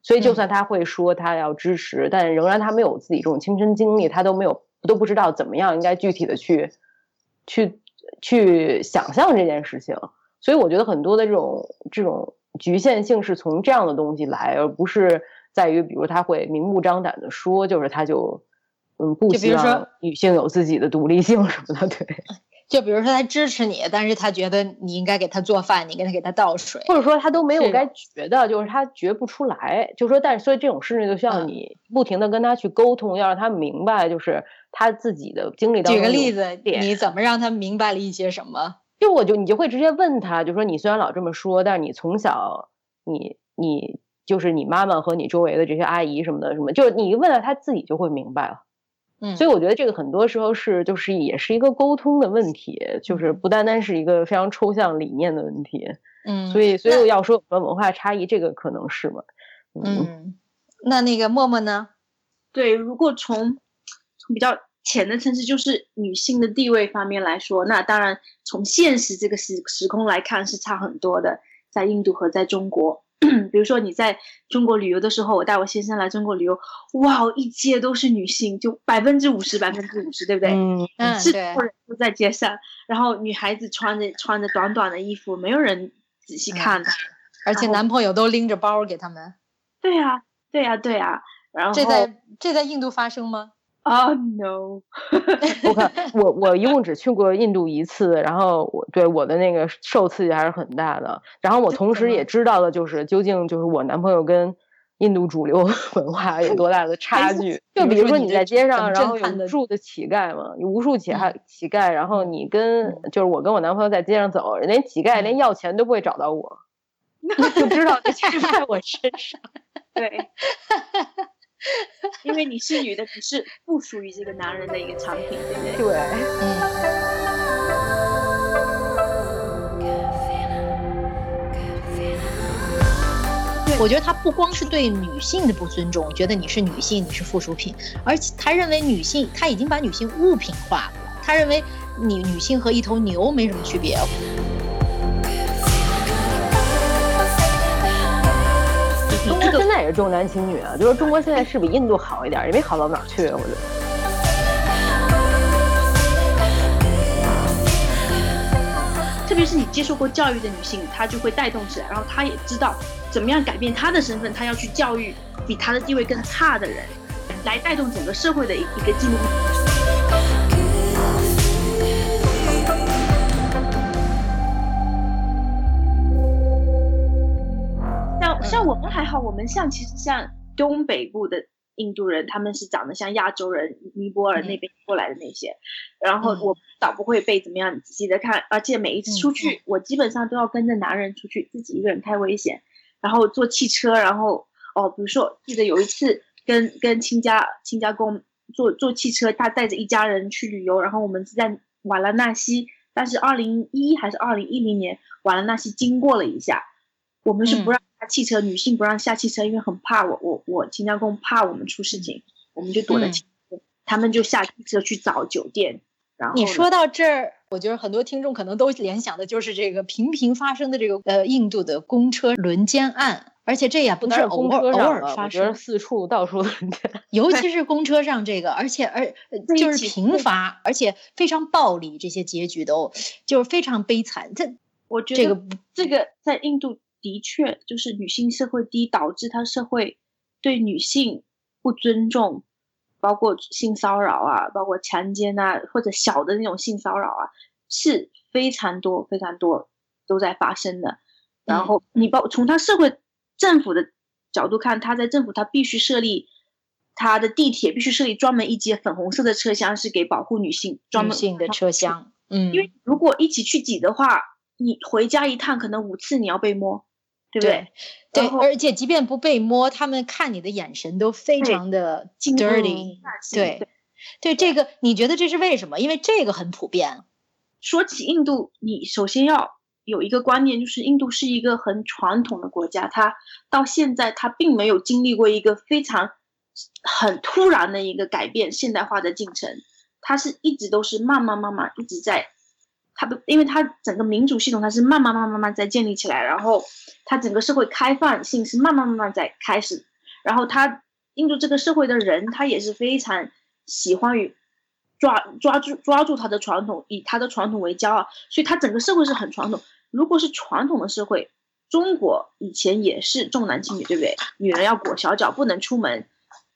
所以就算他会说他要支持，但仍然他没有自己这种亲身经历，他都没有都不知道怎么样应该具体的去去去想象这件事情。所以我觉得很多的这种这种局限性是从这样的东西来，而不是在于比如他会明目张胆的说，就是他就嗯不希望女性有自己的独立性什么的，对。就比如说他支持你，但是他觉得你应该给他做饭，你给他给他倒水，或者说他都没有该觉得，就是他觉不出来。就说，但是所以这种事情就需要你不停的跟他去沟通，要让他明白，就是他自己的经历当中。举个例子，你怎么让他明白了一些什么？就我就你就会直接问他，就说你虽然老这么说，但是你从小你你就是你妈妈和你周围的这些阿姨什么的什么，就是你一问了，他自己就会明白了。嗯，所以我觉得这个很多时候是就是也是一个沟通的问题，就是不单单是一个非常抽象理念的问题。嗯，所以所以要说文化差异，这个可能是嘛。嗯，那那个默默呢？对，如果从从比较浅的层次，就是女性的地位方面来说，那当然从现实这个时时空来看是差很多的，在印度和在中国。比如说你在中国旅游的时候，我带我先生来中国旅游，哇，一街都是女性，就百分之五十，百分之五十，对不对？嗯嗯，是对都在街上，然后女孩子穿着穿着短短的衣服，没有人仔细看的。而且男朋友都拎着包给他们。对呀、对呀、对呀、然后这在这在印度发生吗？哦 no，我看我我一共只去过印度一次，然后我对我的那个受刺激还是很大的。然后我同时也知道了，就是究竟就是我男朋友跟印度主流 文化有多大的差距。就比如说你在街上，然后有无数的乞丐嘛，有无数乞丐乞丐，然后你跟就是我跟我男朋友在街上走，连乞丐连要钱都不会找到我，就知道这钱在我身上。对，因为你是女的，你是不属于这个男人的一个产品，对不对？对。嗯，我觉得他不光是对女性的不尊重，觉得你是女性，你是附属品，而且他认为女性，他已经把女性物品化了。他认为你女性和一头牛没什么区别。中国现在也是重男轻女啊，就是中国现在是比印度好一点，也没好到哪儿去，我觉得。特别是你接受过教育的女性，她就会带动起来，然后她也知道怎么样改变她的身份，她要去教育比她的地位更差的人，来带动整个社会的一一个进步。像像我们还好，我们像其实像东北部的印度人，他们是长得像亚洲人，尼泊尔那边过来的那些，然后我倒不会被怎么样仔细的看，而且每一次出去，我基本上都要跟着男人出去，自己一个人太危险。然后坐汽车，然后哦，比如说记得有一次跟跟亲家亲家公坐坐汽车，他带着一家人去旅游，然后我们是在瓦拉纳西，但是二零一还是二零一零年，瓦拉纳西经过了一下，我们是不让下汽车，女性不让下汽车，因为很怕我我我亲家公怕我们出事情，我们就躲在汽车，他们就下汽车去找酒店。然后你说到这儿，我觉得很多听众可能都联想的就是这个频频发生的这个呃印度的公车轮奸案，而且这也不是不是公偶尔偶尔发生，四处到处。尤其 是公车上这个，而且而就是频发，而且非常暴力，这些结局都就是非常悲惨。这我觉得这个这个在印度的确就是女性社会低，导致它社会对女性不尊重，包括性骚扰啊，包括强奸啊，或者小的那种性骚扰啊，是非常多非常多都在发生的。然后你包从他社会政府的角度看，他在政府他必须设立。他的地铁必须设立专门一节粉红色的车厢，是给保护女性专门女性的车厢，嗯，因为如果一起去挤的话，你回家一趟可能五次你要被摸，对不对？对，而且即便不被摸，他们看你的眼神都非常的 dirty。对，对，这个你觉得这是为什么？因为这个很普遍。说起印度，你首先要有一个观念，就是印度是一个很传统的国家，它到现在它并没有经历过一个非常很突然的一个改变现代化的进程，它是一直都是慢慢慢慢一直在，它不，因为它整个民主系统它是慢慢慢慢慢慢在建立起来，然后它整个社会开放性是慢慢慢慢在开始，然后它印度这个社会的人他也是非常喜欢于抓抓住抓住他的传统，以他的传统为骄傲，所以他整个社会是很传统。如果是传统的社会，中国以前也是重男轻女，对不对？女人要裹小脚，不能出门。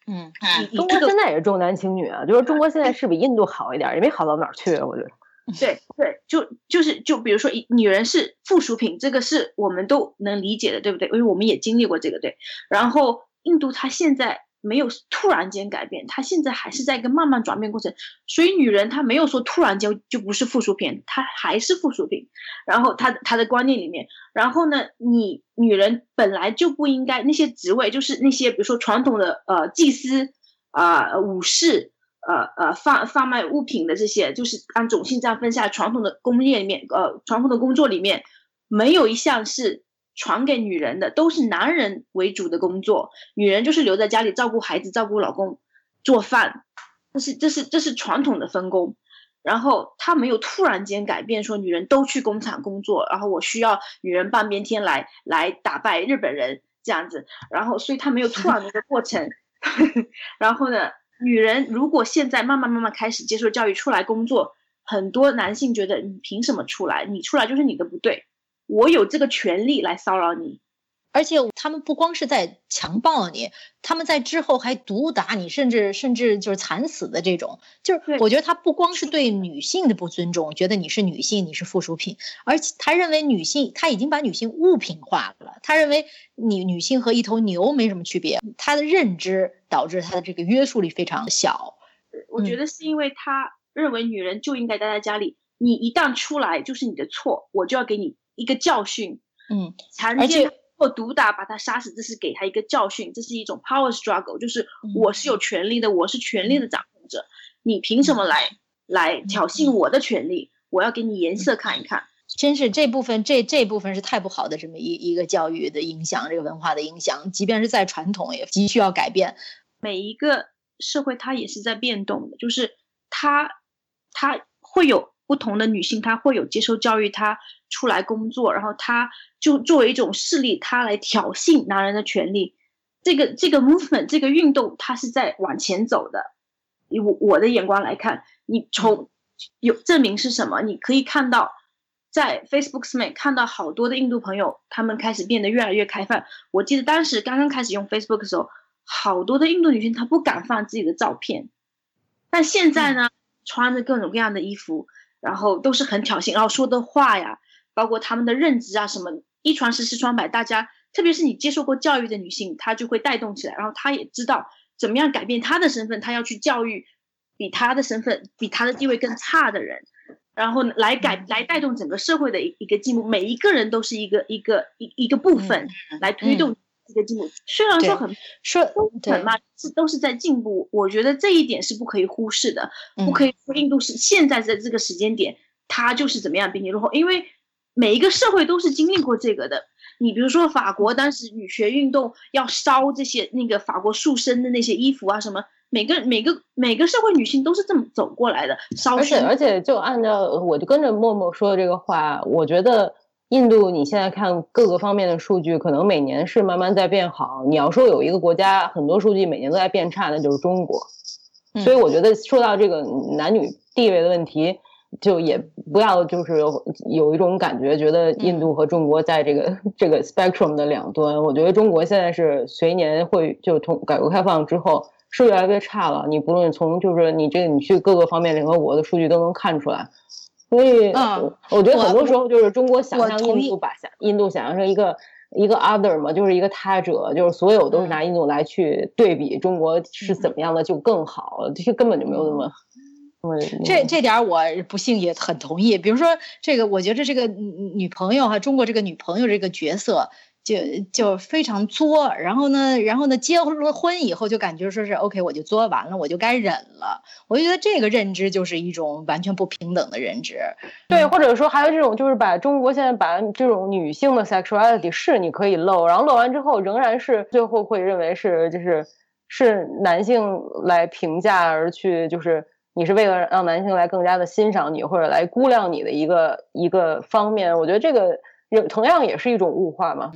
嗯，中国现在也是重男轻女啊，就是中国现在是比印度好一点，也没好到哪儿去，我觉得。对对，就就是就比如说，女人是附属品，这个是我们都能理解的，对不对？因为我们也经历过这个，对。然后印度它现在没有突然间改变，它现在还是在一个慢慢转变过程，所以女人她没有说突然间就不是附属品，她还是附属品。然后她她的观念里面，然后呢，你女人本来就不应该那些职位，就是那些比如说传统的呃祭司啊、武士。呃呃，贩贩卖物品的这些，就是按种姓这样分下，传统的工业里面，呃，传统的工作里面，没有一项是传给女人的，都是男人为主的工作，女人就是留在家里照顾孩子、照顾老公、做饭，这是这是这是传统的分工。然后他没有突然间改变，说女人都去工厂工作，然后我需要女人半边天来来打败日本人这样子。然后所以他没有突然的一个过程。然后呢，女人如果现在慢慢慢慢开始接受教育出来工作，很多男性觉得你凭什么出来？你出来就是你的不对。我有这个权利来骚扰你，而且他们不光是在强暴你，他们在之后还毒打你，甚至甚至就是惨死的这种。就是我觉得他不光是对女性的不尊重，觉得你是女性，你是附属品，而且他认为女性他已经把女性物品化了。他认为你女性和一头牛没什么区别。他的认知导致他的这个约束力非常小。我觉得是因为他认为女人就应该待在家里，你一旦出来就是你的错，我就要给你。一个教训，嗯，残奸或毒打把他杀死，这是给他一个教训，这是一种 power struggle，就是我是有权利的，我是权力的掌控者，你凭什么来来挑衅我的权利？我要给你颜色看一看。真是这部分这这部分是太不好的这么一一个教育的影响，这个文化的影响，即便是在传统也急需要改变。每一个社会它也是在变动的，就是它它会有。不同的女性，她会有接受教育，她出来工作，然后他就作为一种势力，他来挑衅男人的权利。这个这个 movement 这个运动，它是在往前走的。以我我的眼光来看，你从有证明是什么？你可以看到，在 Facebook 上面看到好多的印度朋友，他们开始变得越来越开放。我记得当时刚刚开始用 Facebook 的时候，好多的印度女性她不敢放自己的照片，但现在呢，穿着各种各样的衣服。然后都是很挑衅，然后说的话呀，包括他们的认知啊，什么一传十，十传百，大家特别是你接受过教育的女性，她就会带动起来，然后她也知道怎么样改变她的身份，她要去教育比她的身份、比她的地位更差的人，然后来改来带动整个社会的一一个进步，每一个人都是一个一个一一个部分来推动。一个进步，虽然说很说很慢，是都是在进步。我觉得这一点是不可以忽视的，不可以说印度是现在在这个时间点，它就是怎么样比你落后，因为每一个社会都是经历过这个的。你比如说法国当时女权运动要烧这些那个法国束身的那些衣服啊什么，每个每个每个社会女性都是这么走过来的。烧而且而且就按照我就跟着默默说的这个话，我觉得。印度，你现在看各个方面的数据，可能每年是慢慢在变好。你要说有一个国家很多数据每年都在变差，那就是中国。所以我觉得说到这个男女地位的问题，就也不要就是有一种感觉，觉得印度和中国在这个这个 spectrum 的两端。我觉得中国现在是随年会就从改革开放之后是越来越差了。你不论从就是你这个你去各个方面联合国的数据都能看出来。所以，嗯，我觉得很多时候就是中国想象印度，把想印度想象成一个一个 other 嘛，就是一个他者，就是所有都是拿印度来去对比中国是怎么样的就更好，这些根本就没有那么。这这点我不幸也很同意。比如说这个，我觉得这个女朋友哈，中国这个女朋友这个角色。就就非常作，然后呢，然后呢，结了婚以后就感觉说是 OK，我就作完了，我就该忍了。我就觉得这个认知就是一种完全不平等的认知。对，或者说还有这种，就是把中国现在把这种女性的 sexuality 是你可以露，然后露完之后仍然是最后会认为是就是是男性来评价而去，就是你是为了让男性来更加的欣赏你或者来估量你的一个一个方面。我觉得这个。有同样也是一种物化嘛，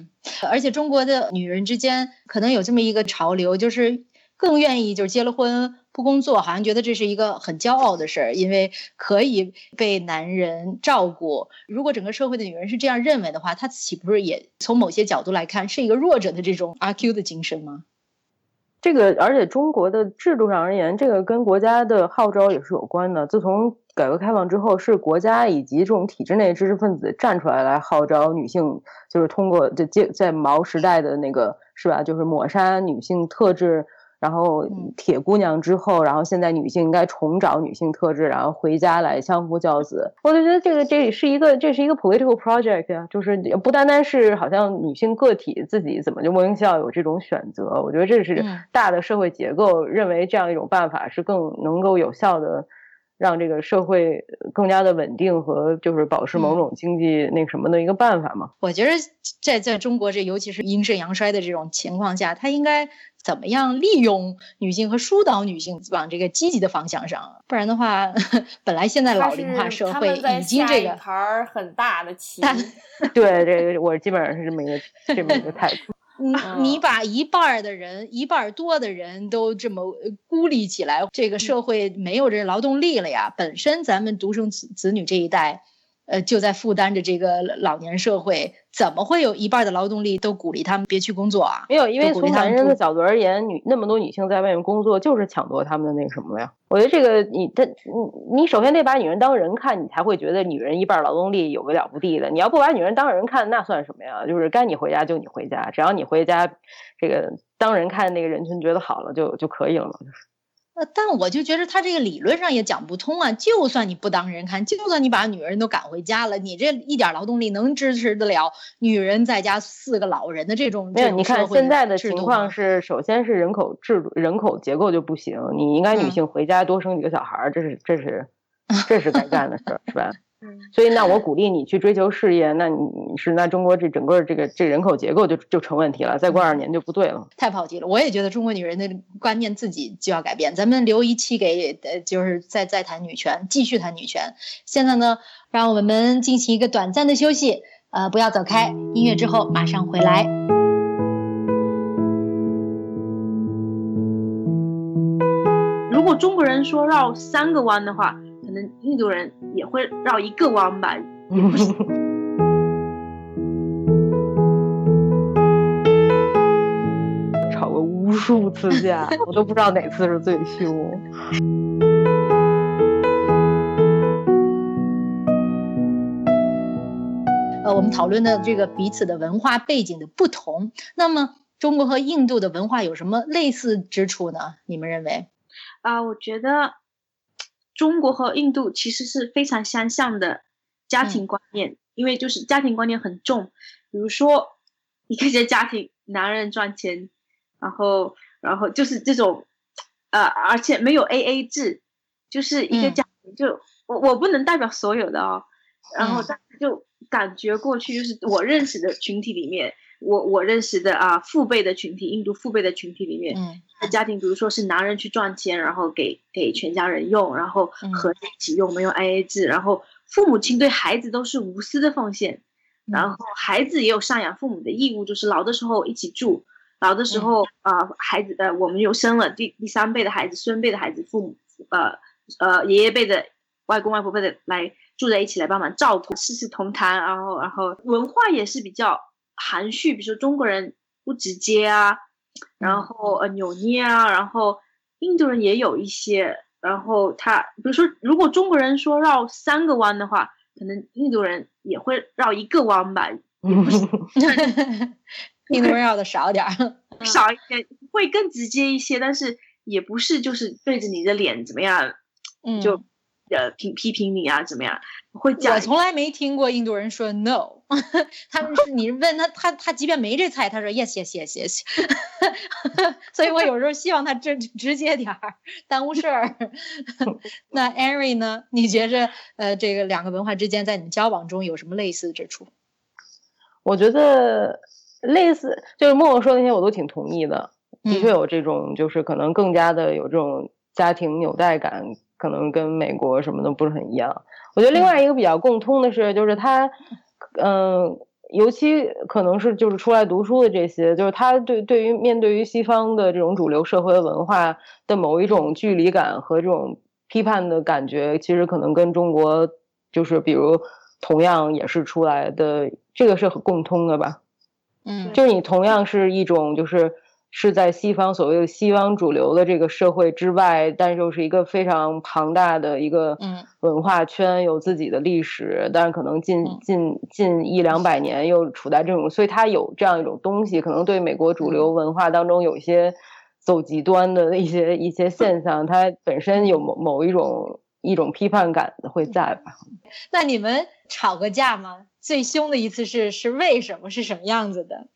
而且中国的女人之间可能有这么一个潮流，就是更愿意就是结了婚不工作，好像觉得这是一个很骄傲的事儿，因为可以被男人照顾。如果整个社会的女人是这样认为的话，她岂不是也从某些角度来看是一个弱者的这种阿 Q 的精神吗？这个，而且中国的制度上而言，这个跟国家的号召也是有关的。自从改革开放之后，是国家以及这种体制内知识分子站出来来号召女性，就是通过这接在毛时代的那个是吧，就是抹杀女性特质。然后铁姑娘之后，然后现在女性应该重找女性特质，然后回家来相夫教子。我就觉得这个这是一个这是一个 political project 呀，就是不单单是好像女性个体自己怎么就莫名其妙有这种选择。我觉得这是大的社会结构认为这样一种办法是更能够有效的让这个社会更加的稳定和就是保持某种经济那什么的一个办法嘛。我觉得在在中国这尤其是阴盛阳衰的这种情况下，他应该怎么样利用女性和疏导女性往这个积极的方向上？不然的话，本来现在老龄化社会已经这个盘很大的棋。对，这个我基本上是这么一个这么一个态度。你你把一半的人，一半多的人都这么孤立起来，这个社会没有这劳动力了呀。本身咱们独生子子女这一代。呃，就在负担着这个老年社会，怎么会有一半的劳动力都鼓励他们别去工作啊？没有，因为从男人的角度而言，女那么多女性在外面工作，就是抢夺他们的那个什么呀？我觉得这个你，他你你首先得把女人当人看，你才会觉得女人一半劳动力有个了不地的。你要不把女人当人看，那算什么呀？就是该你回家就你回家，只要你回家，这个当人看那个人群觉得好了就就可以了嘛，就是。呃，但我就觉得他这个理论上也讲不通啊！就算你不当人看，就算你把女人都赶回家了，你这一点劳动力能支持得了女人在家四个老人的这种？没有，你看现在的情况是，首先是人口制度、人口结构就不行，你应该女性回家多生几个小孩，这是这是 这是该干的事儿，是吧？所以，那我鼓励你去追求事业，那你是那中国这整个这个这人口结构就就成问题了，再过二十年就不对了。太跑题了，我也觉得中国女人的观念自己就要改变。咱们留一期给呃，就是再再谈女权，继续谈女权。现在呢，让我们进行一个短暂的休息，呃，不要走开，音乐之后马上回来。如果中国人说绕三个弯的话。印度人也会绕一个弯吧，吵过无数次架，我都不知道哪次是最凶。呃，我们讨论的这个彼此的文化背景的不同，那么中国和印度的文化有什么类似之处呢？你们认为？啊，我觉得。中国和印度其实是非常相像的家庭观念，因为就是家庭观念很重。比如说，一个家庭，男人赚钱，然后，然后就是这种，呃，而且没有 A A 制，就是一个家庭，就我我不能代表所有的哦。然后，但就感觉过去就是我认识的群体里面。我我认识的啊，父辈的群体，印度父辈的群体里面，的家庭，比如说是男人去赚钱，然后给给全家人用，然后合在一起用，没有 A A 制，然后父母亲对孩子都是无私的奉献，然后孩子也有赡养父母的义务，就是老的时候一起住，老的时候啊，孩子呃，我们又生了第第三辈的孩子，孙辈的孩子，父母呃呃爷爷辈的外公外婆辈的来住在一起来帮忙照顾，世世同堂，然后然后文化也是比较。含蓄，比如说中国人不直接啊，然后呃扭捏啊，然后印度人也有一些，然后他比如说如果中国人说绕三个弯的话，可能印度人也会绕一个弯吧，印度人绕的少点儿，少一点会更直接一些，但是也不是就是对着你的脸怎么样，就。呃，批批评你啊，怎么样？会讲。我从来没听过印度人说 no，他们是你问他，他他即便没这菜，他说 yes yes yes yes。所以我有时候希望他直直接点儿，耽误事儿。那 Ari 呢？你觉着呃，这个两个文化之间在你们交往中有什么类似之处？我觉得类似，就是默默说那些我都挺同意的，的确有这种，就是可能更加的有这种家庭纽带感。可能跟美国什么的不是很一样。我觉得另外一个比较共通的是，就是他，嗯，尤其可能是就是出来读书的这些，就是他对对于面对于西方的这种主流社会文化的某一种距离感和这种批判的感觉，其实可能跟中国就是比如同样也是出来的，这个是很共通的吧？嗯，就是你同样是一种就是。是在西方所谓的西方主流的这个社会之外，但又是一个非常庞大的一个文化圈，有自己的历史，但是可能近近近一两百年又处在这种，所以它有这样一种东西，可能对美国主流文化当中有一些走极端的一些一些现象，它本身有某某一种一种批判感会在吧？那你们吵过架吗？最凶的一次是是为什么？是什么样子的？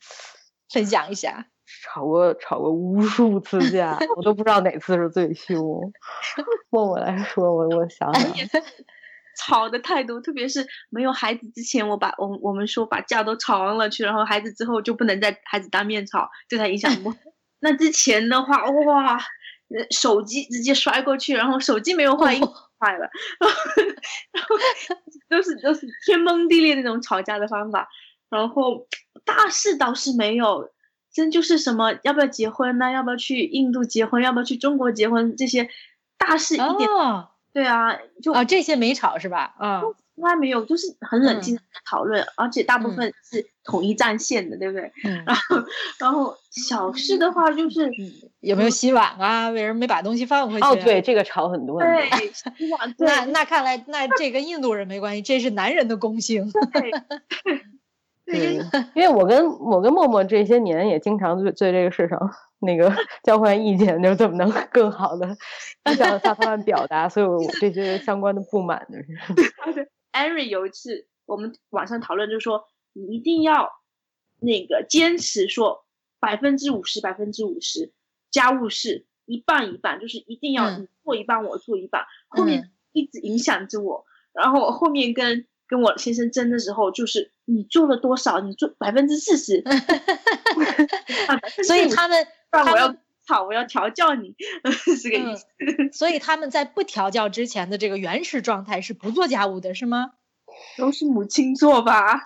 分享一下。吵过吵过无数次架，我都不知道哪次是最凶。问我来说，我我想想，吵的太多，特别是没有孩子之前，我把我我们说把架都吵完了去，然后孩子之后就不能在孩子当面吵，对他影响不。那之前的话，哇，手机直接摔过去，然后手机没有坏，坏了，然后都是都是天崩地裂那种吵架的方法。然后大事倒是没有，真就是什么要不要结婚呢？要不要去印度结婚？要不要去中国结婚？这些大事一点，对啊，就啊这些没吵是吧？啊。从来没有，就是很冷静的讨论，而且大部分是统一战线的，对不对？嗯。然后，然后小事的话就是有没有洗碗啊？为什么没把东西放回去？哦，对，这个吵很多。对，洗碗。那那看来，那这跟印度人没关系，这是男人的共性。对。对，因为我跟我跟默默这些年也经常在在这个事上那个 交换意见，就是怎么能更好的向 向他们表达所有这些相关的不满，就是。Henry 有一次，我们网上讨论，就是说你一定要那个坚持说百分之五十，百分之五十家务事一半一半，就是一定要你做一半，我做一半。后面一直影响着我，然后后面跟跟我先生争的时候，就是你做了多少，你做百分之四十。所以他们，我要好，我要调教你，是个意思。所以他们在不调教之前的这个原始状态是不做家务的，是吗？都是母亲做吧。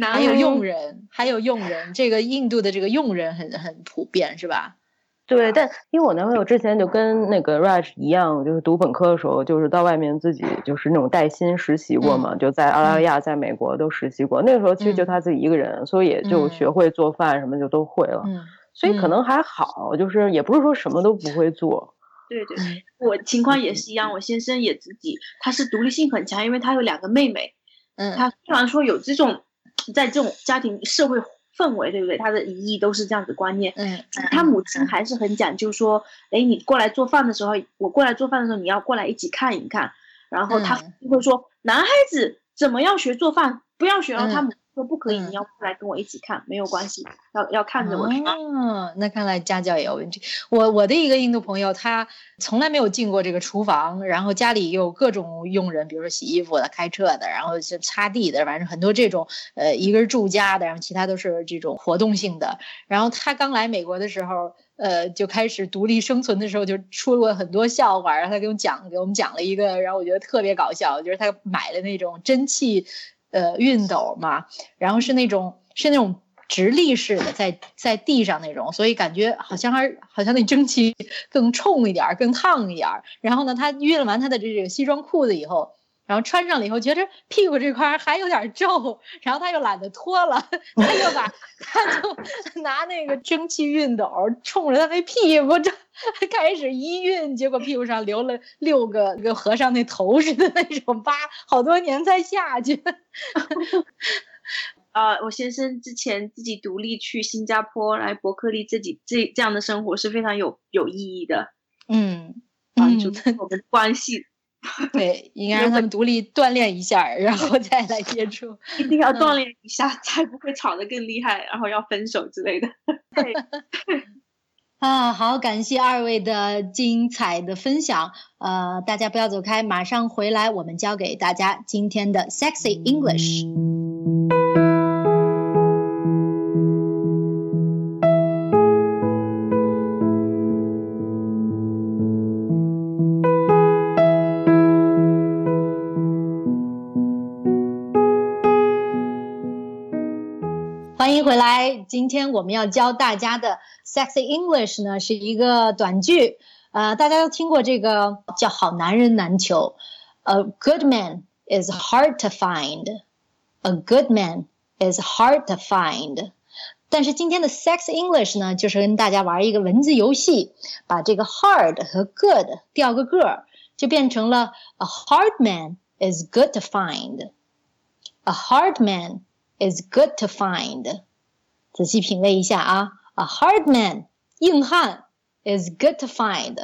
还有佣人，还有佣人，这个印度的这个佣人很很普遍，是吧？对，但因为我男朋友之前就跟那个 Rush 一样，就是读本科的时候，就是到外面自己就是那种带薪实习过嘛，就在澳大利亚、在美国都实习过。那个时候其实就他自己一个人，所以也就学会做饭什么就都会了。嗯。所以可能还好，就是也不是说什么都不会做。对对，我情况也是一样。我先生也自己，他是独立性很强，因为他有两个妹妹。嗯。他虽然说有这种，在这种家庭社会氛围，对不对？他的姨姨都是这样子观念。嗯。他母亲还是很讲究，说，哎，你过来做饭的时候，我过来做饭的时候，你要过来一起看一看。然后他就会说，男孩子怎么样学做饭，不要学到他母。说不可以，你要不来跟我一起看，没有关系，要要看着我。哦，那看来家教也有问题。我我的一个印度朋友，他从来没有进过这个厨房，然后家里有各种佣人，比如说洗衣服的、开车的，然后是擦地的，反正很多这种。呃，一个是住家的，然后其他都是这种活动性的。然后他刚来美国的时候，呃，就开始独立生存的时候，就出过很多笑话。然后他给我们讲，给我们讲了一个，然后我觉得特别搞笑，就是他买了那种蒸汽。呃，熨斗嘛，然后是那种是那种直立式的，在在地上那种，所以感觉好像还好像那蒸汽更冲一点，更烫一点。然后呢，他熨完他的这个西装裤子以后。然后穿上了以后，觉得屁股这块还有点皱，然后他又懒得脱了，他就把他就拿那个蒸汽熨斗冲着他那屁股这开始一熨，结果屁股上留了六个跟和尚那头似的那种疤，好多年才下去。啊，我先生之前自己独立去新加坡来伯克利，自己这这样的生活是非常有有意义的。嗯，帮助我们关系。对，应该让他们独立锻炼一下，然后再来接触。一定要锻炼一下，才不会吵得更厉害，然后要分手之类的。对。啊，好，感谢二位的精彩的分享。呃，大家不要走开，马上回来，我们教给大家今天的 Sexy English。欢迎回来！今天我们要教大家的 sexy English 呢，是一个短句。呃，大家都听过这个叫“好男人难求 ”，A good man is hard to find. A good man is hard to find. 但是今天的 sexy English 呢，就是跟大家玩一个文字游戏，把这个 hard 和 good 调个个儿，就变成了 A hard man is good to find. A hard man. is good to find。仔细品味一下啊，a hard man 硬汉 is good to find，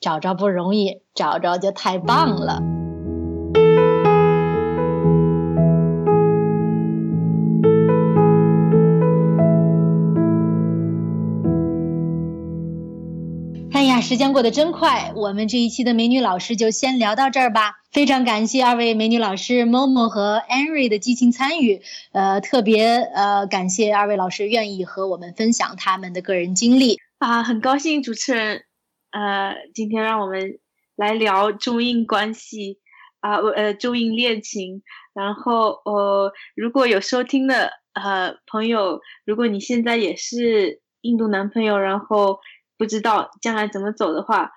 找着不容易，找着就太棒了。时间过得真快，我们这一期的美女老师就先聊到这儿吧。非常感谢二位美女老师 Momo 和 Henry 的激情参与，呃，特别呃感谢二位老师愿意和我们分享他们的个人经历啊，很高兴主持人呃今天让我们来聊中印关系啊，呃中印恋情，然后呃如果有收听的呃朋友，如果你现在也是印度男朋友，然后。不知道将来怎么走的话，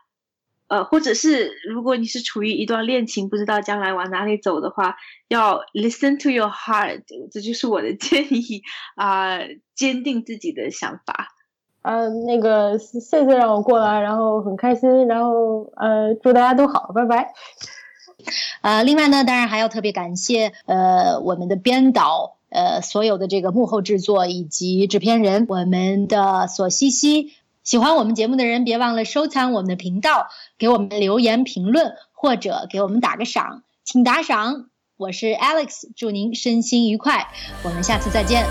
呃，或者是如果你是处于一段恋情，不知道将来往哪里走的话，要 listen to your heart，这就是我的建议啊，坚定自己的想法。呃，那个谢谢让我过来，然后很开心，然后呃，祝大家都好，拜拜。呃，另外呢，当然还要特别感谢呃我们的编导，呃所有的这个幕后制作以及制片人，我们的索西西。喜欢我们节目的人，别忘了收藏我们的频道，给我们留言评论，或者给我们打个赏，请打赏。我是 Alex，祝您身心愉快，我们下次再见。